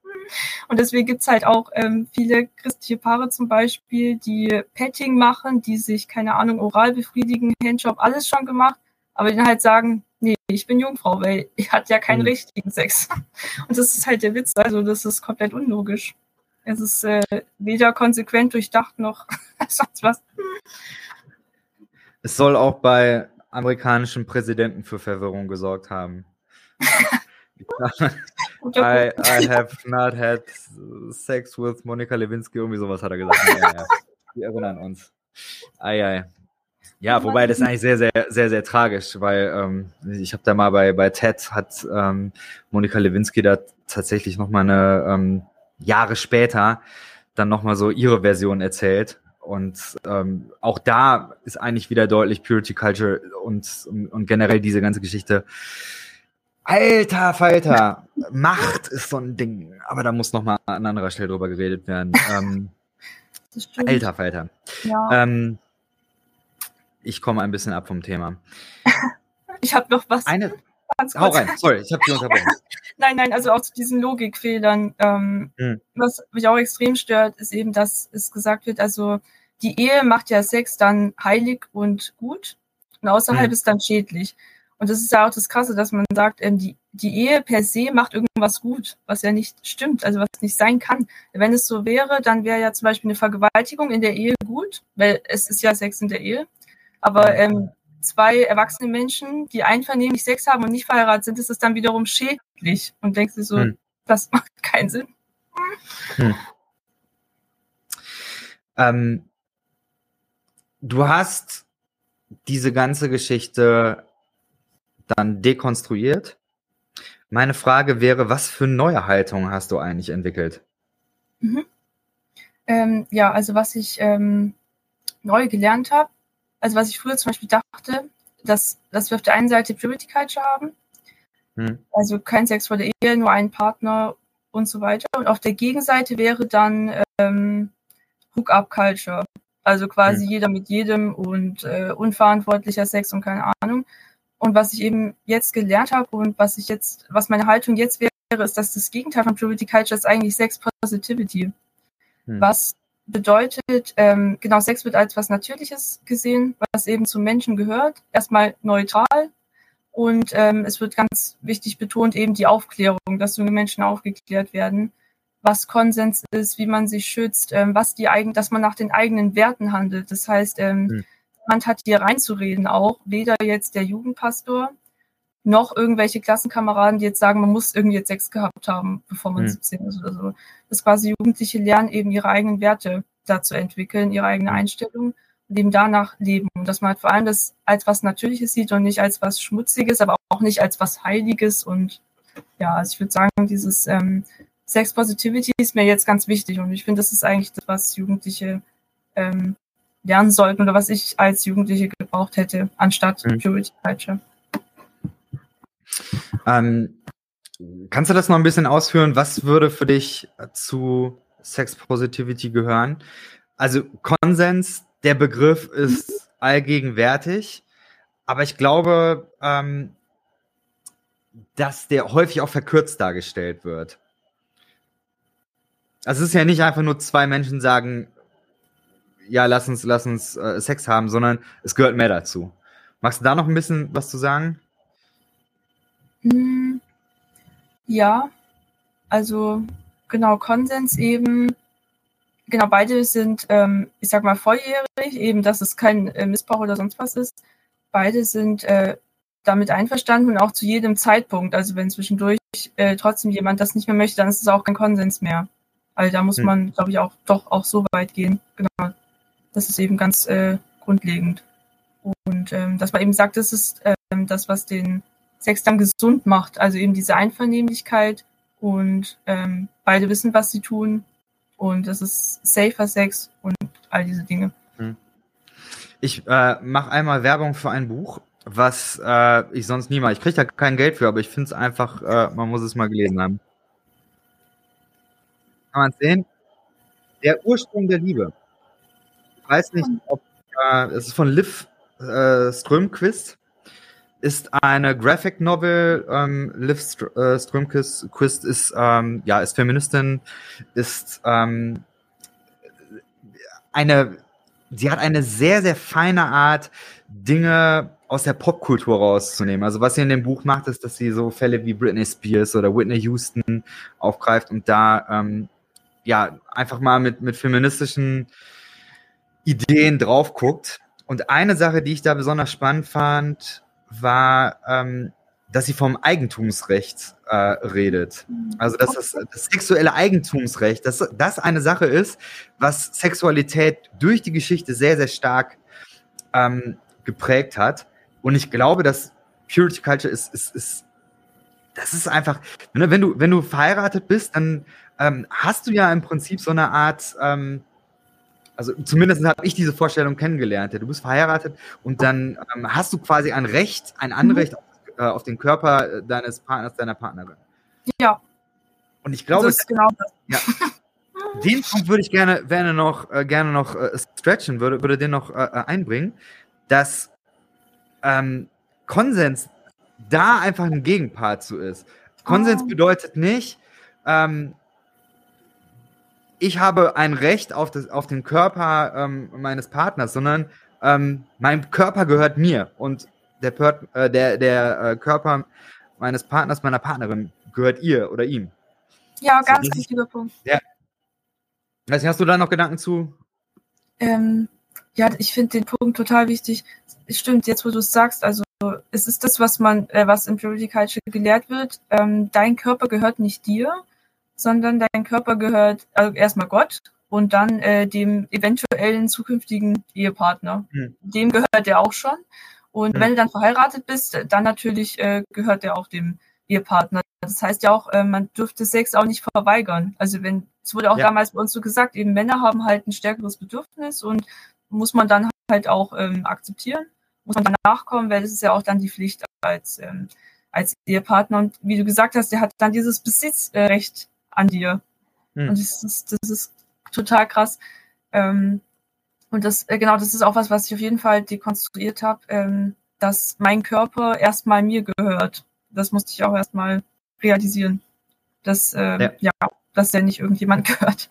Und deswegen gibt's halt auch ähm, viele christliche Paare zum Beispiel, die Petting machen, die sich, keine Ahnung, oral befriedigen, Handjob, alles schon gemacht, aber dann halt sagen, nee, ich bin Jungfrau, weil ich hatte ja keinen mhm. richtigen Sex. Und das ist halt der Witz, also das ist komplett unlogisch. Es ist äh, weder konsequent durchdacht noch sonst was. Es soll auch bei amerikanischen Präsidenten für Verwirrung gesorgt haben. I, I have not had sex with Monika Lewinsky, irgendwie sowas hat er gesagt. Ja, ja. Wir erinnern uns. Ei, ei. Ja, wobei das ist eigentlich sehr, sehr, sehr, sehr tragisch, weil ähm, ich habe da mal bei, bei TED hat ähm, Monika Lewinsky da tatsächlich nochmal eine ähm, Jahre später dann nochmal so ihre Version erzählt. Und ähm, auch da ist eigentlich wieder deutlich Purity Culture und, und, generell diese ganze Geschichte Alter Falter, Macht ist so ein Ding. Aber da muss noch mal an anderer Stelle drüber geredet werden. Ähm, alter Falter. Ja. Ähm, ich komme ein bisschen ab vom Thema. ich habe noch was. Eine. Hau rein, sorry, ich habe dich unterbrochen. nein, nein, also auch zu diesen Logikfehlern. Ähm, hm. Was mich auch extrem stört, ist eben, dass es gesagt wird, also die Ehe macht ja Sex dann heilig und gut und außerhalb hm. ist dann schädlich. Und das ist ja auch das Krasse, dass man sagt, ähm, die, die Ehe per se macht irgendwas gut, was ja nicht stimmt, also was nicht sein kann. Wenn es so wäre, dann wäre ja zum Beispiel eine Vergewaltigung in der Ehe gut, weil es ist ja Sex in der Ehe. Aber ähm, zwei erwachsene Menschen, die einvernehmlich Sex haben und nicht verheiratet sind, ist es dann wiederum schädlich. Und denkst du so, hm. das macht keinen Sinn. Hm. Ähm, du hast diese ganze Geschichte dann dekonstruiert. Meine Frage wäre, was für neue Haltungen hast du eigentlich entwickelt? Mhm. Ähm, ja, also was ich ähm, neu gelernt habe, also was ich früher zum Beispiel dachte, dass, dass wir auf der einen Seite Purity Culture haben, hm. also kein Sex vor der Ehe, nur ein Partner und so weiter. Und auf der Gegenseite wäre dann ähm, Hook-up Culture, also quasi hm. jeder mit jedem und äh, unverantwortlicher Sex und keine Ahnung. Und was ich eben jetzt gelernt habe und was ich jetzt, was meine Haltung jetzt wäre, ist, dass das Gegenteil von Purity Culture ist eigentlich Sex Positivity. Hm. Was bedeutet, ähm, genau, Sex wird als was Natürliches gesehen, was eben zum Menschen gehört. Erstmal neutral. Und ähm, es wird ganz wichtig betont eben die Aufklärung, dass junge Menschen aufgeklärt werden, was Konsens ist, wie man sich schützt, ähm, was die eigen, dass man nach den eigenen Werten handelt. Das heißt, ähm, hm niemand hat hier reinzureden auch, weder jetzt der Jugendpastor noch irgendwelche Klassenkameraden, die jetzt sagen, man muss irgendwie jetzt Sex gehabt haben, bevor man hm. 17 ist oder so. Das quasi Jugendliche lernen, eben ihre eigenen Werte da zu entwickeln, ihre eigene Einstellung und eben danach leben. Und dass man halt vor allem das als was Natürliches sieht und nicht als was Schmutziges, aber auch nicht als was Heiliges. Und ja, also ich würde sagen, dieses ähm, Sex Positivity ist mir jetzt ganz wichtig und ich finde, das ist eigentlich das, was Jugendliche ähm, lernen sollten oder was ich als Jugendliche gebraucht hätte, anstatt mhm. Purity Culture. Ähm, kannst du das noch ein bisschen ausführen? Was würde für dich zu Sex Positivity gehören? Also Konsens, der Begriff ist allgegenwärtig, aber ich glaube, ähm, dass der häufig auch verkürzt dargestellt wird. Also es ist ja nicht einfach nur zwei Menschen sagen, ja, lass uns, lass uns äh, Sex haben, sondern es gehört mehr dazu. Magst du da noch ein bisschen was zu sagen? Hm, ja, also genau, Konsens eben, genau, beide sind, ähm, ich sag mal, volljährig, eben, dass es kein äh, Missbrauch oder sonst was ist. Beide sind äh, damit einverstanden und auch zu jedem Zeitpunkt. Also wenn zwischendurch äh, trotzdem jemand das nicht mehr möchte, dann ist es auch kein Konsens mehr. Also da muss hm. man, glaube ich, auch doch auch so weit gehen. Genau. Das ist eben ganz äh, grundlegend. Und ähm, dass man eben sagt, das ist ähm, das, was den Sex dann gesund macht. Also eben diese Einvernehmlichkeit und ähm, beide wissen, was sie tun. Und das ist safer Sex und all diese Dinge. Hm. Ich äh, mache einmal Werbung für ein Buch, was äh, ich sonst nie mal. Ich kriege da kein Geld für, aber ich finde es einfach, äh, man muss es mal gelesen haben. Kann man sehen? Der Ursprung der Liebe. Ich weiß nicht, ob äh, es ist von Liv äh, Strömquist. Ist eine Graphic Novel. Ähm, Liv Str äh, Strömquist ist ähm, ja ist Feministin, ist ähm, eine. Sie hat eine sehr sehr feine Art, Dinge aus der Popkultur rauszunehmen. Also was sie in dem Buch macht, ist, dass sie so Fälle wie Britney Spears oder Whitney Houston aufgreift und da ähm, ja einfach mal mit mit feministischen Ideen drauf guckt. Und eine Sache, die ich da besonders spannend fand, war, ähm, dass sie vom Eigentumsrecht äh, redet. Also dass das, das sexuelle Eigentumsrecht, dass das eine Sache ist, was Sexualität durch die Geschichte sehr, sehr stark ähm, geprägt hat. Und ich glaube, dass Purity Culture ist, ist, ist das ist einfach, ne, wenn du, wenn du verheiratet bist, dann ähm, hast du ja im Prinzip so eine Art, ähm, also zumindest habe ich diese Vorstellung kennengelernt. Ja, du bist verheiratet und dann ähm, hast du quasi ein Recht, ein Anrecht auf, äh, auf, den Körper äh, deines Partners, deiner Partnerin. Ja. Und ich glaube, das ist genau das. Ja, den Punkt würde ich gerne, gerne noch, äh, gerne noch äh, stretchen, würde, würde den noch äh, äh, einbringen, dass ähm, Konsens da einfach ein Gegenpart zu ist. Konsens oh. bedeutet nicht, ähm, ich habe ein Recht auf, das, auf den Körper ähm, meines Partners, sondern ähm, mein Körper gehört mir und der, äh, der, der äh, Körper meines Partners, meiner Partnerin gehört ihr oder ihm. Ja, ganz so, wichtiger Punkt. Ja. Weiß hast du da noch Gedanken zu? Ähm, ja, ich finde den Punkt total wichtig. Stimmt, jetzt wo du es sagst, also es ist das, was man, äh, was im Purity Culture gelehrt wird. Ähm, dein Körper gehört nicht dir, sondern dein Körper gehört also erstmal Gott und dann äh, dem eventuellen zukünftigen Ehepartner. Hm. Dem gehört er auch schon. Und hm. wenn du dann verheiratet bist, dann natürlich äh, gehört er auch dem Ehepartner. Das heißt ja auch, äh, man dürfte Sex auch nicht verweigern. Also wenn, es wurde auch ja. damals bei uns so gesagt, eben Männer haben halt ein stärkeres Bedürfnis und muss man dann halt auch ähm, akzeptieren, muss man dann nachkommen, weil das ist ja auch dann die Pflicht als, ähm, als Ehepartner. Und wie du gesagt hast, der hat dann dieses Besitzrecht an dir. Hm. Und das ist, das ist total krass. Ähm, und das, äh, genau, das ist auch was, was ich auf jeden Fall dekonstruiert habe, ähm, dass mein Körper erstmal mir gehört. Das musste ich auch erstmal realisieren. Dass, äh, ja. ja, dass der nicht irgendjemand gehört.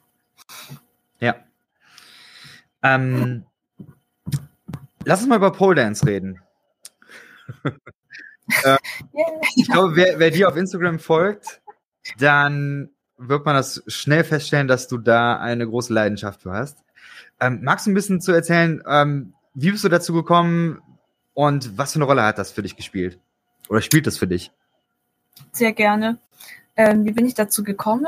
Ja. Ähm, lass uns mal über Pole Dance reden. äh, ich glaube, wer, wer dir auf Instagram folgt, dann wird man das schnell feststellen, dass du da eine große Leidenschaft für hast. Ähm, magst du ein bisschen zu erzählen, ähm, wie bist du dazu gekommen und was für eine Rolle hat das für dich gespielt? Oder spielt das für dich? Sehr gerne. Ähm, wie bin ich dazu gekommen?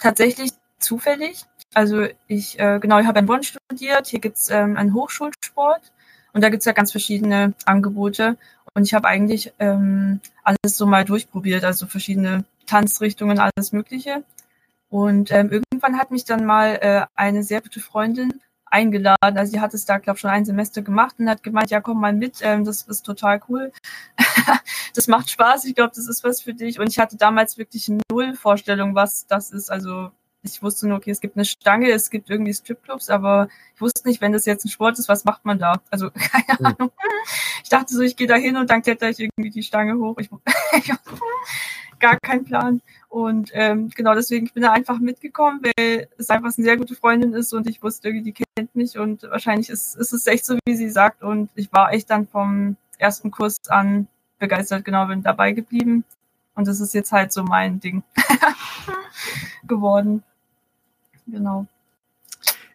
Tatsächlich zufällig. Also ich, äh, genau, ich habe in Bonn studiert. Hier gibt's ähm, einen Hochschulsport und da gibt's ja ganz verschiedene Angebote. Und ich habe eigentlich ähm, alles so mal durchprobiert, also verschiedene Tanzrichtungen, alles Mögliche. Und ähm, irgendwann hat mich dann mal äh, eine sehr gute Freundin eingeladen. Also sie hat es da, glaube ich, schon ein Semester gemacht und hat gemeint, ja, komm mal mit, ähm, das ist total cool. das macht Spaß, ich glaube, das ist was für dich. Und ich hatte damals wirklich null Vorstellung, was das ist. Also ich wusste nur, okay, es gibt eine Stange, es gibt irgendwie Stripclubs, aber ich wusste nicht, wenn das jetzt ein Sport ist, was macht man da? Also keine mhm. Ahnung. Ich dachte so, ich gehe da hin und dann kletter ich irgendwie die Stange hoch. Ich, gar keinen Plan. Und ähm, genau deswegen, ich bin da einfach mitgekommen, weil es einfach eine sehr gute Freundin ist und ich wusste, irgendwie, die kennt mich und wahrscheinlich ist, ist es echt so, wie sie sagt. Und ich war echt dann vom ersten Kurs an begeistert, genau, bin dabei geblieben. Und das ist jetzt halt so mein Ding. geworden. Genau.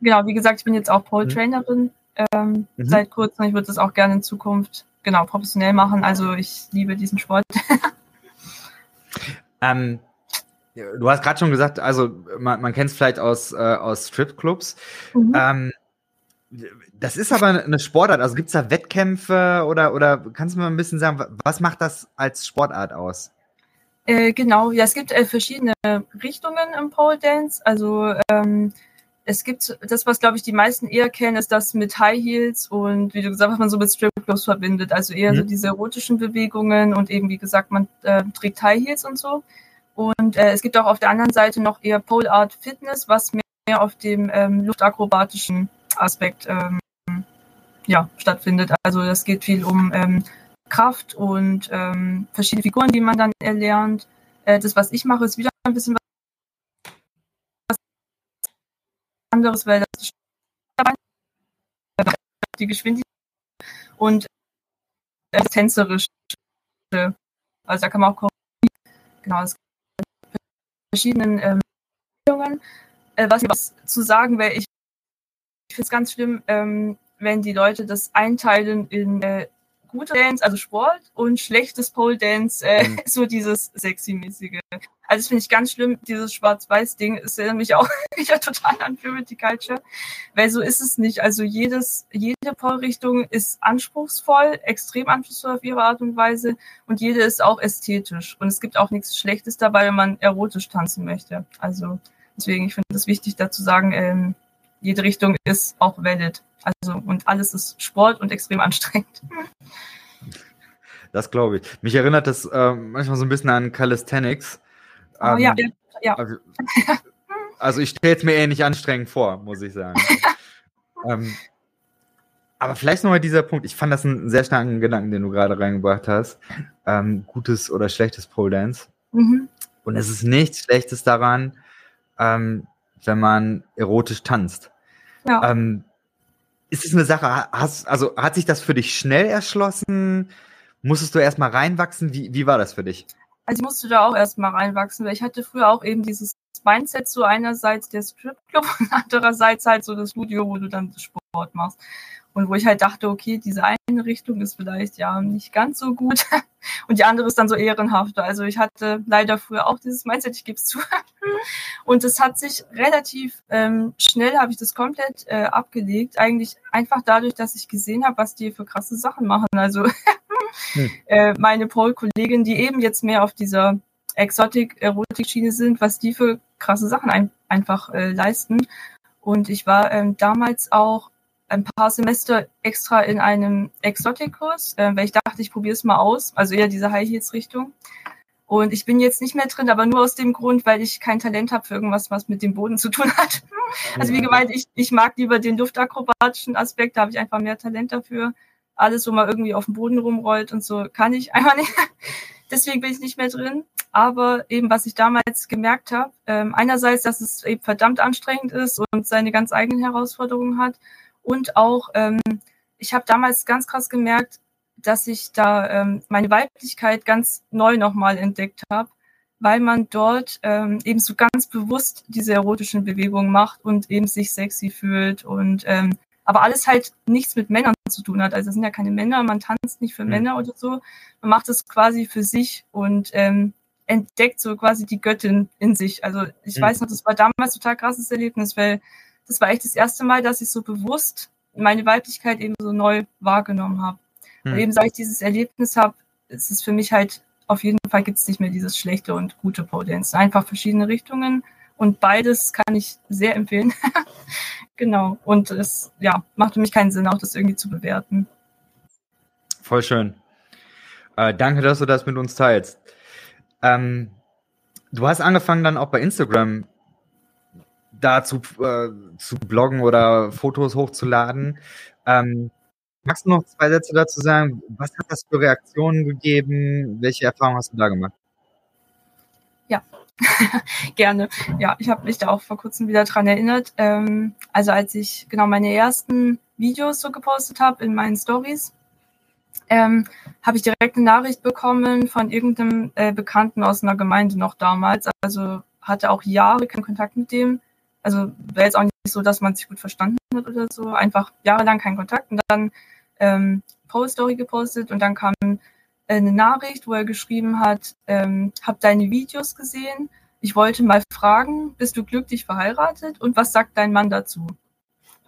Genau, wie gesagt, ich bin jetzt auch Pole Trainerin ähm, mhm. seit kurzem. Ich würde das auch gerne in Zukunft genau professionell machen. Also ich liebe diesen Sport. ähm, du hast gerade schon gesagt, also man, man kennt es vielleicht aus, äh, aus Stripclubs. Mhm. Ähm, das ist aber eine Sportart. Also gibt es da Wettkämpfe oder, oder kannst du mal ein bisschen sagen, was macht das als Sportart aus? Äh, genau, ja, es gibt äh, verschiedene Richtungen im Pole Dance. Also ähm, es gibt das, was glaube ich die meisten eher kennen, ist das mit High Heels und wie du gesagt hast, was man so mit Stripclubs verbindet. Also eher mhm. so diese erotischen Bewegungen und eben wie gesagt, man äh, trägt High Heels und so. Und äh, es gibt auch auf der anderen Seite noch eher Pole Art Fitness, was mehr auf dem ähm, luftakrobatischen Aspekt ähm, ja, stattfindet. Also es geht viel um ähm, Kraft und ähm, verschiedene Figuren, die man dann erlernt. Äh, das, was ich mache, ist wieder ein bisschen was anderes, weil das die Geschwindigkeit und äh, tänzerisch. Also da kann man auch genau, es gibt verschiedenen ähm, äh, was, was zu sagen wäre, ich, ich finde es ganz schlimm, ähm, wenn die Leute das einteilen in äh, gute Dance, also Sport, und schlechtes Pole Dance, äh, mhm. so dieses sexy-mäßige. Also das finde ich ganz schlimm, dieses Schwarz-Weiß-Ding. Es erinnert mich auch wieder total an Purity Culture, weil so ist es nicht. Also jedes, jede Pole-Richtung ist anspruchsvoll, extrem anspruchsvoll auf ihre Art und Weise und jede ist auch ästhetisch. Und es gibt auch nichts Schlechtes dabei, wenn man erotisch tanzen möchte. Also deswegen, ich finde es wichtig, dazu sagen, ähm, jede Richtung ist auch valid. Also, und alles ist Sport und extrem anstrengend. Das glaube ich. Mich erinnert das äh, manchmal so ein bisschen an Calisthenics. Oh, ähm, ja, ja. Also, also ich stelle es mir eher nicht anstrengend vor, muss ich sagen. ähm, aber vielleicht nochmal dieser Punkt. Ich fand das einen sehr starken Gedanken, den du gerade reingebracht hast. Ähm, gutes oder schlechtes Pole Dance. Mhm. Und es ist nichts Schlechtes daran, ähm, wenn man erotisch tanzt. Ja. Ähm, ist es eine Sache, hast, also hat sich das für dich schnell erschlossen? Musstest du erstmal reinwachsen? Wie, wie war das für dich? Also ich musste da auch erstmal reinwachsen, weil ich hatte früher auch eben dieses Mindset, so einerseits der Stripclub und andererseits halt so das Studio, wo du dann Sport machst. Und wo ich halt dachte, okay, diese eine Richtung ist vielleicht ja nicht ganz so gut und die andere ist dann so ehrenhafter. Also ich hatte leider früher auch dieses Mindset, ich gebe es zu. Und es hat sich relativ ähm, schnell, habe ich das komplett äh, abgelegt. Eigentlich einfach dadurch, dass ich gesehen habe, was die für krasse Sachen machen. Also hm. äh, meine Pole-Kolleginnen, die eben jetzt mehr auf dieser Exotic-Erotik-Schiene sind, was die für krasse Sachen ein einfach äh, leisten. Und ich war ähm, damals auch ein paar Semester extra in einem Exotic-Kurs, äh, weil ich dachte, ich probiere es mal aus, also eher diese High Heels Richtung. Und ich bin jetzt nicht mehr drin, aber nur aus dem Grund, weil ich kein Talent habe für irgendwas, was mit dem Boden zu tun hat. Also wie gemeint, ich, ich mag lieber den luftakrobatischen Aspekt, da habe ich einfach mehr Talent dafür. Alles, wo man irgendwie auf dem Boden rumrollt und so, kann ich einfach nicht. Deswegen bin ich nicht mehr drin. Aber eben, was ich damals gemerkt habe, ähm, einerseits, dass es eben verdammt anstrengend ist und seine ganz eigenen Herausforderungen hat. Und auch, ähm, ich habe damals ganz krass gemerkt, dass ich da ähm, meine Weiblichkeit ganz neu nochmal entdeckt habe, weil man dort ähm, eben so ganz bewusst diese erotischen Bewegungen macht und eben sich sexy fühlt und ähm, aber alles halt nichts mit Männern zu tun hat. Also es sind ja keine Männer, man tanzt nicht für mhm. Männer oder so. Man macht es quasi für sich und ähm, entdeckt so quasi die Göttin in sich. Also ich mhm. weiß noch, das war damals total krasses Erlebnis, weil das war echt das erste Mal, dass ich so bewusst meine Weiblichkeit eben so neu wahrgenommen habe. Hm. Und eben seit ich dieses Erlebnis habe, ist es für mich halt, auf jeden Fall gibt es nicht mehr dieses schlechte und gute Pole Dance. Einfach verschiedene Richtungen und beides kann ich sehr empfehlen. genau. Und es ja, macht für mich keinen Sinn, auch das irgendwie zu bewerten. Voll schön. Äh, danke, dass du das mit uns teilst. Ähm, du hast angefangen dann auch bei Instagram da zu, äh, zu bloggen oder Fotos hochzuladen. Ähm, magst du noch zwei Sätze dazu sagen? Was hat das für Reaktionen gegeben? Welche Erfahrungen hast du da gemacht? Ja, gerne. Ja, ich habe mich da auch vor kurzem wieder dran erinnert. Ähm, also als ich genau meine ersten Videos so gepostet habe in meinen Stories, ähm, habe ich direkt eine Nachricht bekommen von irgendeinem äh, Bekannten aus einer Gemeinde noch damals. Also hatte auch Jahre keinen Kontakt mit dem. Also wäre jetzt auch nicht so, dass man sich gut verstanden hat oder so. Einfach jahrelang keinen Kontakt und dann ähm, Post-Story gepostet und dann kam eine Nachricht, wo er geschrieben hat, ähm, hab deine Videos gesehen. Ich wollte mal fragen, bist du glücklich verheiratet und was sagt dein Mann dazu?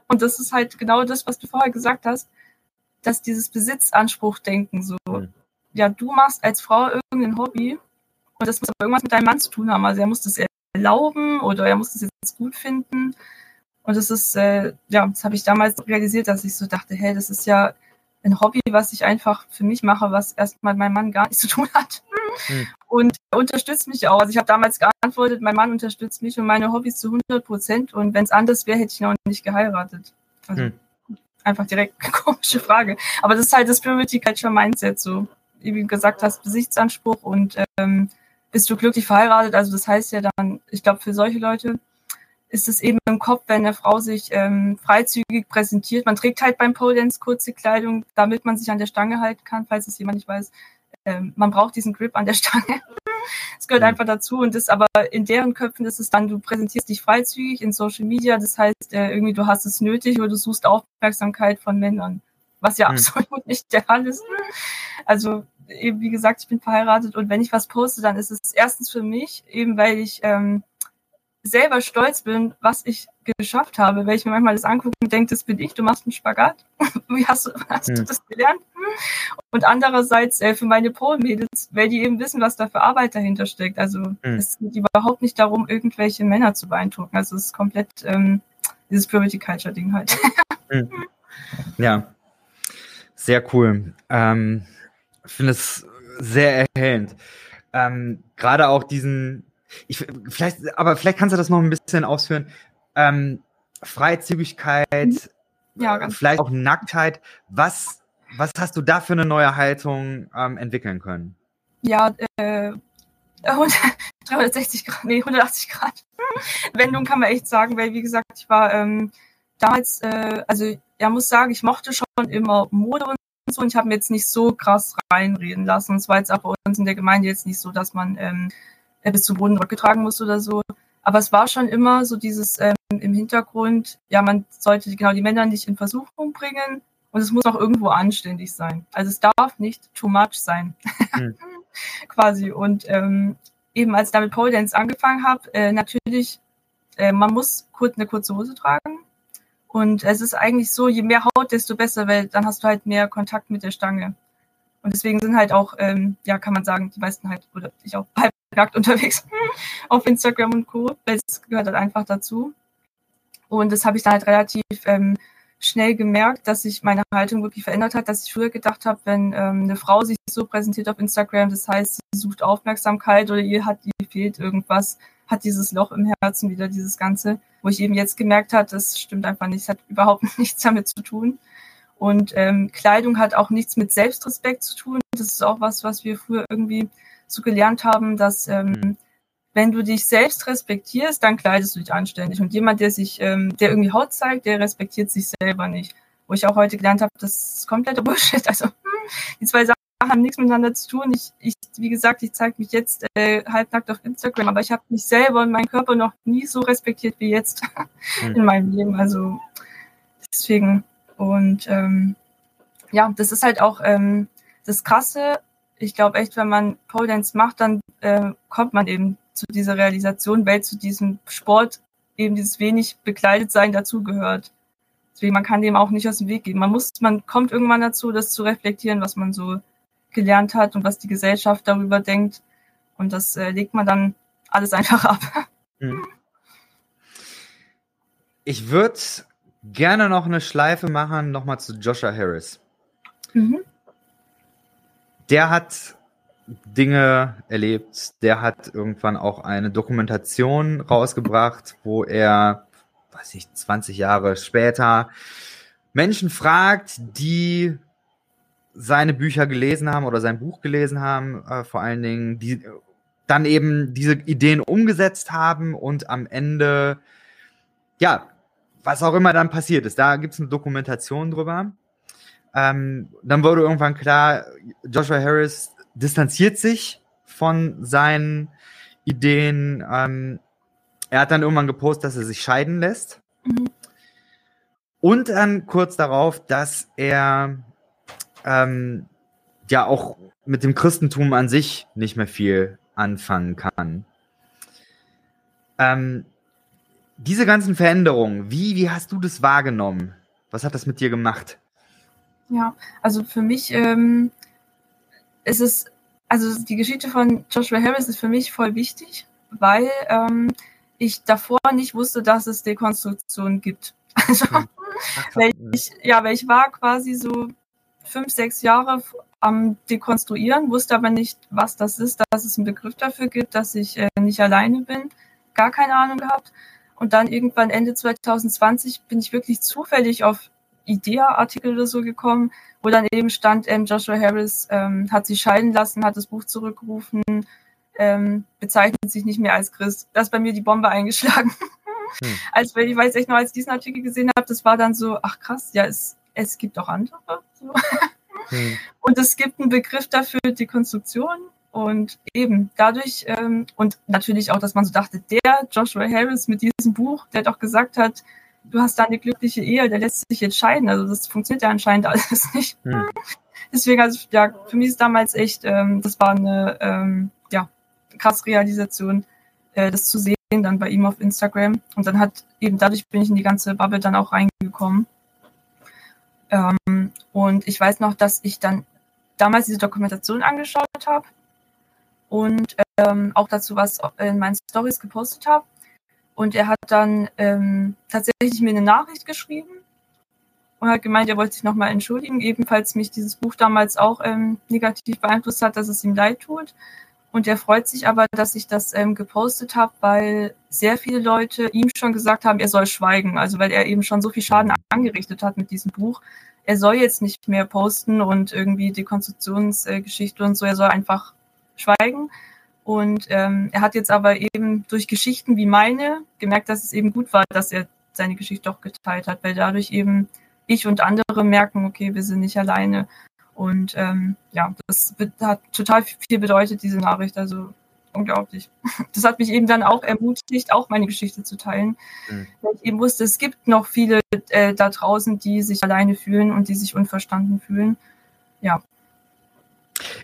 Und das ist halt genau das, was du vorher gesagt hast, dass dieses Besitzanspruchdenken so, mhm. ja, du machst als Frau irgendein Hobby und das muss aber irgendwas mit deinem Mann zu tun haben. Also er muss das erlauben oder er muss das jetzt gut finden. Und das ist, äh, ja, das habe ich damals realisiert, dass ich so dachte, hey, das ist ja ein Hobby, was ich einfach für mich mache, was erstmal mein Mann gar nichts zu tun hat. Mhm. Und er unterstützt mich auch. Also ich habe damals geantwortet, mein Mann unterstützt mich und meine Hobbys zu 100 Prozent. Und wenn es anders wäre, hätte ich noch nicht geheiratet. Also mhm. einfach direkt eine komische Frage. Aber das ist halt das Purity Culture Mindset. So, wie du gesagt hast, Besichtsanspruch und ähm, bist du glücklich verheiratet. Also das heißt ja dann, ich glaube, für solche Leute ist es eben im Kopf, wenn eine Frau sich ähm, freizügig präsentiert. Man trägt halt beim Pole Dance kurze Kleidung, damit man sich an der Stange halten kann, falls es jemand nicht weiß. Ähm, man braucht diesen Grip an der Stange. Es gehört mhm. einfach dazu und das aber in deren Köpfen ist es dann, du präsentierst dich freizügig in Social Media, das heißt äh, irgendwie du hast es nötig oder du suchst Aufmerksamkeit von Männern, was ja mhm. absolut nicht der Fall ist. Also eben wie gesagt, ich bin verheiratet und wenn ich was poste, dann ist es erstens für mich, eben weil ich ähm, selber stolz bin, was ich geschafft habe, weil ich mir manchmal das angucke und denke, das bin ich, du machst einen Spagat. Wie hast du, hast hm. du das gelernt? Und andererseits äh, für meine Pole-Mädels, weil die eben wissen, was da für Arbeit dahinter steckt. Also hm. es geht überhaupt nicht darum, irgendwelche Männer zu beeindrucken. Also es ist komplett ähm, dieses Purity Culture Ding halt. Hm. Ja, sehr cool. Ähm, ich finde es sehr erhellend. Ähm, Gerade auch diesen, ich, vielleicht, aber vielleicht kannst du das noch ein bisschen ausführen. Ähm, Freizügigkeit, ja, vielleicht auch Nacktheit. Was, was hast du da für eine neue Haltung ähm, entwickeln können? Ja, äh, 360 Grad, nee, 180 Grad Wendung kann man echt sagen, weil wie gesagt, ich war ähm, damals, äh, also ja, muss sagen, ich mochte schon immer Mode und so und ich habe mir jetzt nicht so krass reinreden lassen. Es war jetzt auch bei uns in der Gemeinde jetzt nicht so, dass man ähm, äh, bis zum Boden rückgetragen muss oder so. Aber es war schon immer so dieses ähm, im Hintergrund, ja, man sollte genau die Männer nicht in Versuchung bringen und es muss auch irgendwo anständig sein. Also es darf nicht too much sein. Mhm. Quasi. Und ähm, eben als ich damit Pole Dance angefangen habe, äh, natürlich, äh, man muss kurz eine kurze Hose tragen. Und es ist eigentlich so, je mehr Haut, desto besser, weil dann hast du halt mehr Kontakt mit der Stange. Und deswegen sind halt auch, ähm, ja, kann man sagen, die meisten halt, oder ich auch, halb nackt unterwegs auf Instagram und Co. Das gehört halt einfach dazu. Und das habe ich dann halt relativ ähm, schnell gemerkt, dass sich meine Haltung wirklich verändert hat, dass ich früher gedacht habe, wenn ähm, eine Frau sich so präsentiert auf Instagram, das heißt, sie sucht Aufmerksamkeit oder ihr hat, ihr fehlt irgendwas, hat dieses Loch im Herzen wieder, dieses Ganze, wo ich eben jetzt gemerkt habe, das stimmt einfach nicht, hat überhaupt nichts damit zu tun. Und ähm, Kleidung hat auch nichts mit Selbstrespekt zu tun. Das ist auch was, was wir früher irgendwie so gelernt haben, dass ähm, mhm. wenn du dich selbst respektierst, dann kleidest du dich anständig. Und jemand, der sich, ähm, der irgendwie Haut zeigt, der respektiert sich selber nicht. Wo ich auch heute gelernt habe, das ist kompletter Bullshit. Also die zwei Sachen haben nichts miteinander zu tun. Ich, ich wie gesagt, ich zeige mich jetzt äh, halbnackt auf Instagram, aber ich habe mich selber und meinen Körper noch nie so respektiert wie jetzt mhm. in meinem Leben. Also deswegen und ähm, ja, das ist halt auch ähm, das Krasse ich glaube echt, wenn man Pole Dance macht, dann äh, kommt man eben zu dieser Realisation, weil zu diesem Sport eben dieses wenig bekleidet sein dazugehört. Deswegen, man kann dem auch nicht aus dem Weg gehen. Man muss, man kommt irgendwann dazu, das zu reflektieren, was man so gelernt hat und was die Gesellschaft darüber denkt. Und das äh, legt man dann alles einfach ab. Hm. Ich würde gerne noch eine Schleife machen, nochmal zu Joshua Harris. Mhm der hat Dinge erlebt. Der hat irgendwann auch eine Dokumentation rausgebracht, wo er, weiß ich, 20 Jahre später Menschen fragt, die seine Bücher gelesen haben oder sein Buch gelesen haben, äh, vor allen Dingen, die dann eben diese Ideen umgesetzt haben und am Ende, ja, was auch immer dann passiert ist, da gibt es eine Dokumentation drüber. Ähm, dann wurde irgendwann klar, Joshua Harris distanziert sich von seinen Ideen. Ähm, er hat dann irgendwann gepostet, dass er sich scheiden lässt. Mhm. Und dann kurz darauf, dass er ähm, ja auch mit dem Christentum an sich nicht mehr viel anfangen kann. Ähm, diese ganzen Veränderungen, wie, wie hast du das wahrgenommen? Was hat das mit dir gemacht? Ja, also für mich ähm, ist es, also die Geschichte von Joshua Harris ist für mich voll wichtig, weil ähm, ich davor nicht wusste, dass es Dekonstruktion gibt. Also, hm. weil ich, ja, weil ich war quasi so fünf, sechs Jahre am Dekonstruieren, wusste aber nicht, was das ist, dass es einen Begriff dafür gibt, dass ich äh, nicht alleine bin, gar keine Ahnung gehabt. Und dann irgendwann Ende 2020 bin ich wirklich zufällig auf IDEA-Artikel oder so gekommen, wo dann eben stand, ähm, Joshua Harris ähm, hat sich scheiden lassen, hat das Buch zurückgerufen, ähm, bezeichnet sich nicht mehr als Christ. Das ist bei mir die Bombe eingeschlagen. Hm. Als ich weiß echt noch, als ich diesen Artikel gesehen habe, das war dann so, ach krass, ja, es, es gibt auch andere. So. Hm. Und es gibt einen Begriff dafür, die Konstruktion. Und eben dadurch, ähm, und natürlich auch, dass man so dachte, der Joshua Harris mit diesem Buch, der doch gesagt hat, du hast da eine glückliche Ehe, der lässt sich entscheiden. Also das funktioniert ja anscheinend alles nicht. Hm. Deswegen, also ja, für mich ist damals echt, ähm, das war eine ähm, ja, krass Realisation, äh, das zu sehen dann bei ihm auf Instagram. Und dann hat eben dadurch bin ich in die ganze Bubble dann auch reingekommen. Ähm, und ich weiß noch, dass ich dann damals diese Dokumentation angeschaut habe und ähm, auch dazu was in meinen Stories gepostet habe. Und er hat dann ähm, tatsächlich mir eine Nachricht geschrieben und hat gemeint, er wollte sich nochmal entschuldigen, ebenfalls mich dieses Buch damals auch ähm, negativ beeinflusst hat, dass es ihm leid tut. Und er freut sich aber, dass ich das ähm, gepostet habe, weil sehr viele Leute ihm schon gesagt haben, er soll schweigen. Also weil er eben schon so viel Schaden angerichtet hat mit diesem Buch. Er soll jetzt nicht mehr posten und irgendwie die Konstruktionsgeschichte und so. Er soll einfach schweigen. Und ähm, er hat jetzt aber eben durch Geschichten wie meine gemerkt, dass es eben gut war, dass er seine Geschichte doch geteilt hat, weil dadurch eben ich und andere merken, okay, wir sind nicht alleine. Und ähm, ja, das hat total viel bedeutet, diese Nachricht. Also unglaublich. Das hat mich eben dann auch ermutigt, auch meine Geschichte zu teilen. Mhm. Weil ich eben wusste, es gibt noch viele äh, da draußen, die sich alleine fühlen und die sich unverstanden fühlen. Ja.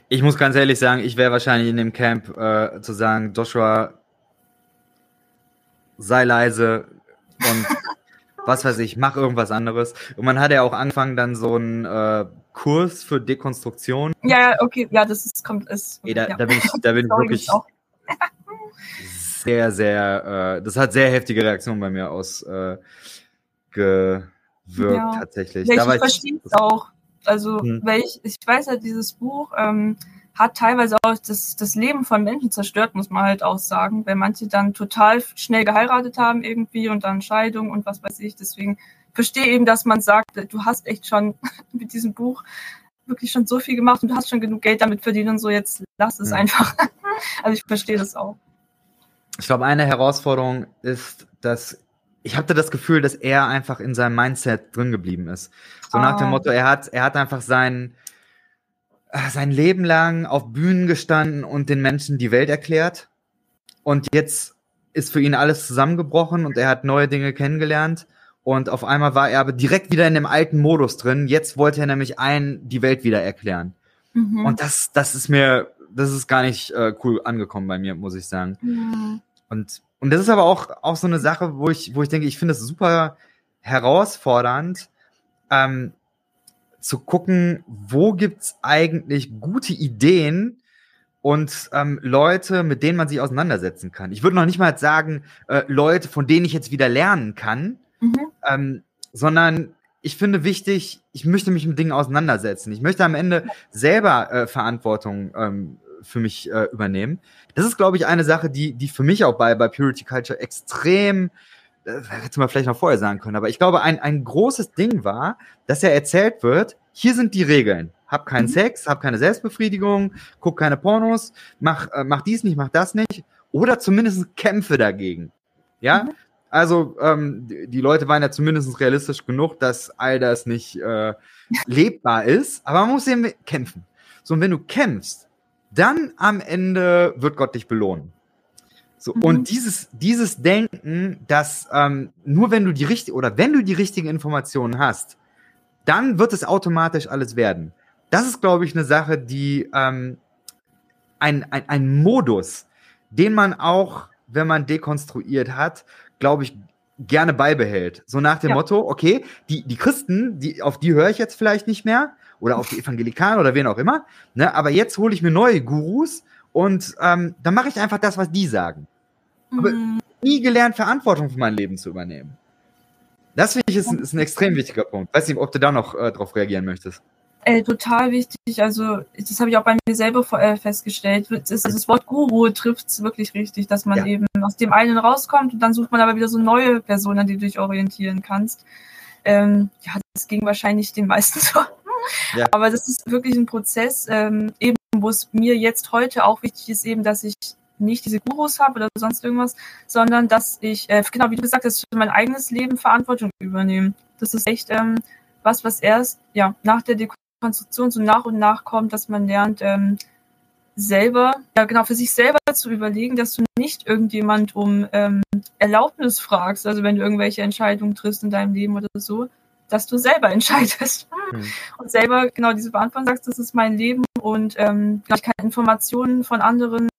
Ich muss ganz ehrlich sagen, ich wäre wahrscheinlich in dem Camp äh, zu sagen, Joshua, sei leise und was weiß ich, mach irgendwas anderes. Und man hat ja auch angefangen, dann so einen äh, Kurs für Dekonstruktion. Ja, okay, ja, das ist, kommt, ist. Ey, da, ja. da bin ich, da bin ich wirklich sehr, sehr, äh, das hat sehr heftige Reaktionen bei mir ausgewirkt, äh, ja. tatsächlich. Ja, ich verstehe es auch. Also, hm. weil ich, ich weiß halt, dieses Buch ähm, hat teilweise auch das, das Leben von Menschen zerstört, muss man halt auch sagen, weil manche dann total schnell geheiratet haben irgendwie und dann Scheidung und was weiß ich. Deswegen verstehe eben, dass man sagt, du hast echt schon mit diesem Buch wirklich schon so viel gemacht und du hast schon genug Geld damit verdient und so, jetzt lass es ja. einfach. Also ich verstehe das auch. Ich glaube, eine Herausforderung ist, dass ich hatte das Gefühl, dass er einfach in seinem Mindset drin geblieben ist. So ah. nach dem ah. Motto, er hat, er hat einfach sein, sein Leben lang auf Bühnen gestanden und den Menschen die Welt erklärt. Und jetzt ist für ihn alles zusammengebrochen und er hat neue Dinge kennengelernt. Und auf einmal war er aber direkt wieder in dem alten Modus drin. Jetzt wollte er nämlich einen die Welt wieder erklären. Mhm. Und das, das ist mir, das ist gar nicht äh, cool angekommen bei mir, muss ich sagen. Mhm. Und, und das ist aber auch, auch so eine Sache, wo ich, wo ich denke, ich finde es super herausfordernd, ähm, zu gucken, wo gibt's eigentlich gute Ideen, und ähm, Leute, mit denen man sich auseinandersetzen kann. Ich würde noch nicht mal sagen, äh, Leute, von denen ich jetzt wieder lernen kann, Mhm. Ähm, sondern ich finde wichtig, ich möchte mich mit Dingen auseinandersetzen. Ich möchte am Ende selber äh, Verantwortung ähm, für mich äh, übernehmen. Das ist, glaube ich, eine Sache, die, die für mich auch bei, bei Purity Culture extrem, äh, hätte man vielleicht noch vorher sagen können, aber ich glaube, ein, ein großes Ding war, dass ja erzählt wird, hier sind die Regeln. Hab keinen mhm. Sex, hab keine Selbstbefriedigung, guck keine Pornos, mach, äh, mach dies nicht, mach das nicht. Oder zumindest kämpfe dagegen. Ja, mhm. Also ähm, die Leute waren ja zumindest realistisch genug, dass all das nicht äh, lebbar ist, aber man muss eben kämpfen. So, und wenn du kämpfst, dann am Ende wird Gott dich belohnen. So, mhm. Und dieses, dieses Denken, dass ähm, nur wenn du die richtige oder wenn du die richtigen Informationen hast, dann wird es automatisch alles werden. Das ist, glaube ich, eine Sache, die ähm, ein, ein, ein Modus, den man auch, wenn man dekonstruiert hat, glaube ich, gerne beibehält. So nach dem ja. Motto, okay, die, die Christen, die, auf die höre ich jetzt vielleicht nicht mehr, oder auf die Evangelikalen oder wen auch immer, ne, aber jetzt hole ich mir neue Gurus und ähm, dann mache ich einfach das, was die sagen. Aber mhm. nie gelernt, Verantwortung für mein Leben zu übernehmen. Das finde ich ist, ist, ein extrem wichtiger Punkt. Weiß nicht, ob du da noch äh, drauf reagieren möchtest. Äh, total wichtig. Also das habe ich auch bei mir selber äh, festgestellt. Das, das Wort Guru trifft es wirklich richtig, dass man ja. eben aus dem einen rauskommt und dann sucht man aber wieder so neue Personen, an die du dich orientieren kannst. Ähm, ja, das ging wahrscheinlich den meisten so. Ja. Aber das ist wirklich ein Prozess, ähm, eben wo es mir jetzt heute auch wichtig ist, eben, dass ich nicht diese Gurus habe oder sonst irgendwas, sondern dass ich, äh, genau wie du gesagt hast, für mein eigenes Leben Verantwortung übernehme. Das ist echt ähm, was, was erst ja nach der Konstruktion so nach und nach kommt, dass man lernt, ähm, selber, ja genau, für sich selber zu überlegen, dass du nicht irgendjemand um ähm, Erlaubnis fragst, also wenn du irgendwelche Entscheidungen triffst in deinem Leben oder so, dass du selber entscheidest mhm. und selber genau diese Verantwortung sagst, das ist mein Leben und ähm, ich kann Informationen von anderen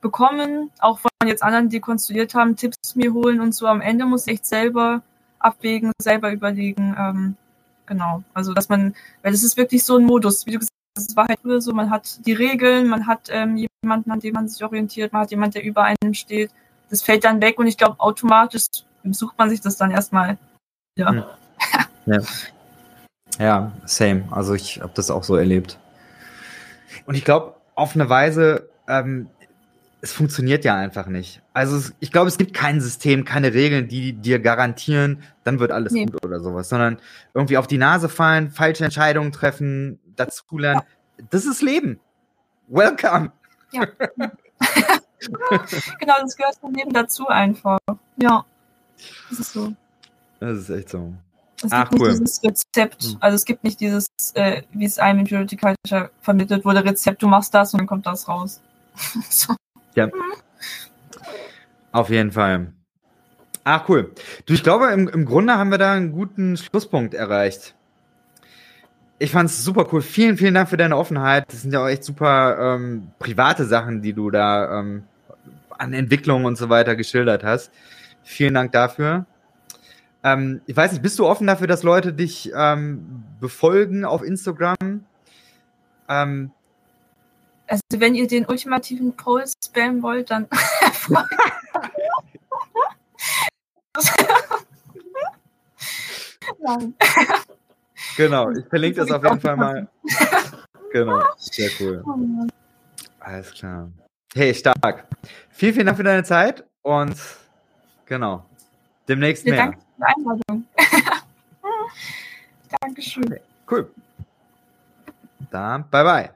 bekommen, auch von jetzt anderen, die konstruiert haben, Tipps mir holen und so am Ende muss ich echt selber abwägen, selber überlegen, ähm, Genau. Also, dass man, weil das ist wirklich so ein Modus, wie du gesagt hast, es war halt früher so, man hat die Regeln, man hat ähm, jemanden, an dem man sich orientiert, man hat jemanden, der über einem steht. Das fällt dann weg und ich glaube, automatisch sucht man sich das dann erstmal. Ja. Hm. ja. Ja, same. Also ich habe das auch so erlebt. Und ich glaube, auf eine Weise ähm, es funktioniert ja einfach nicht. Also ich glaube, es gibt kein System, keine Regeln, die dir garantieren, dann wird alles nee. gut oder sowas, sondern irgendwie auf die Nase fallen, falsche Entscheidungen treffen, dazulernen. Ja. Das ist Leben. Welcome. Ja. genau, das gehört zum Leben dazu einfach. Ja. Das ist so. Das ist echt so. Es Ach, gibt cool. nicht dieses Rezept, hm. also es gibt nicht dieses, äh, wie es einem in Purity Culture vermittelt wurde, Rezept, du machst das und dann kommt das raus. so. Ja. Auf jeden Fall. Ach, cool. Du, ich glaube, im, im Grunde haben wir da einen guten Schlusspunkt erreicht. Ich fand es super cool. Vielen, vielen Dank für deine Offenheit. Das sind ja auch echt super ähm, private Sachen, die du da ähm, an Entwicklung und so weiter geschildert hast. Vielen Dank dafür. Ähm, ich weiß nicht, bist du offen dafür, dass Leute dich ähm, befolgen auf Instagram? Ähm, also wenn ihr den ultimativen Poll spammen wollt, dann Genau, ich verlinke das auf jeden Fall mal. Genau, sehr cool. Oh Alles klar. Hey, stark. Vielen, vielen Dank für deine Zeit und genau, demnächst mehr. Danke für die Einladung. Dankeschön. Cool. Dann bye bye.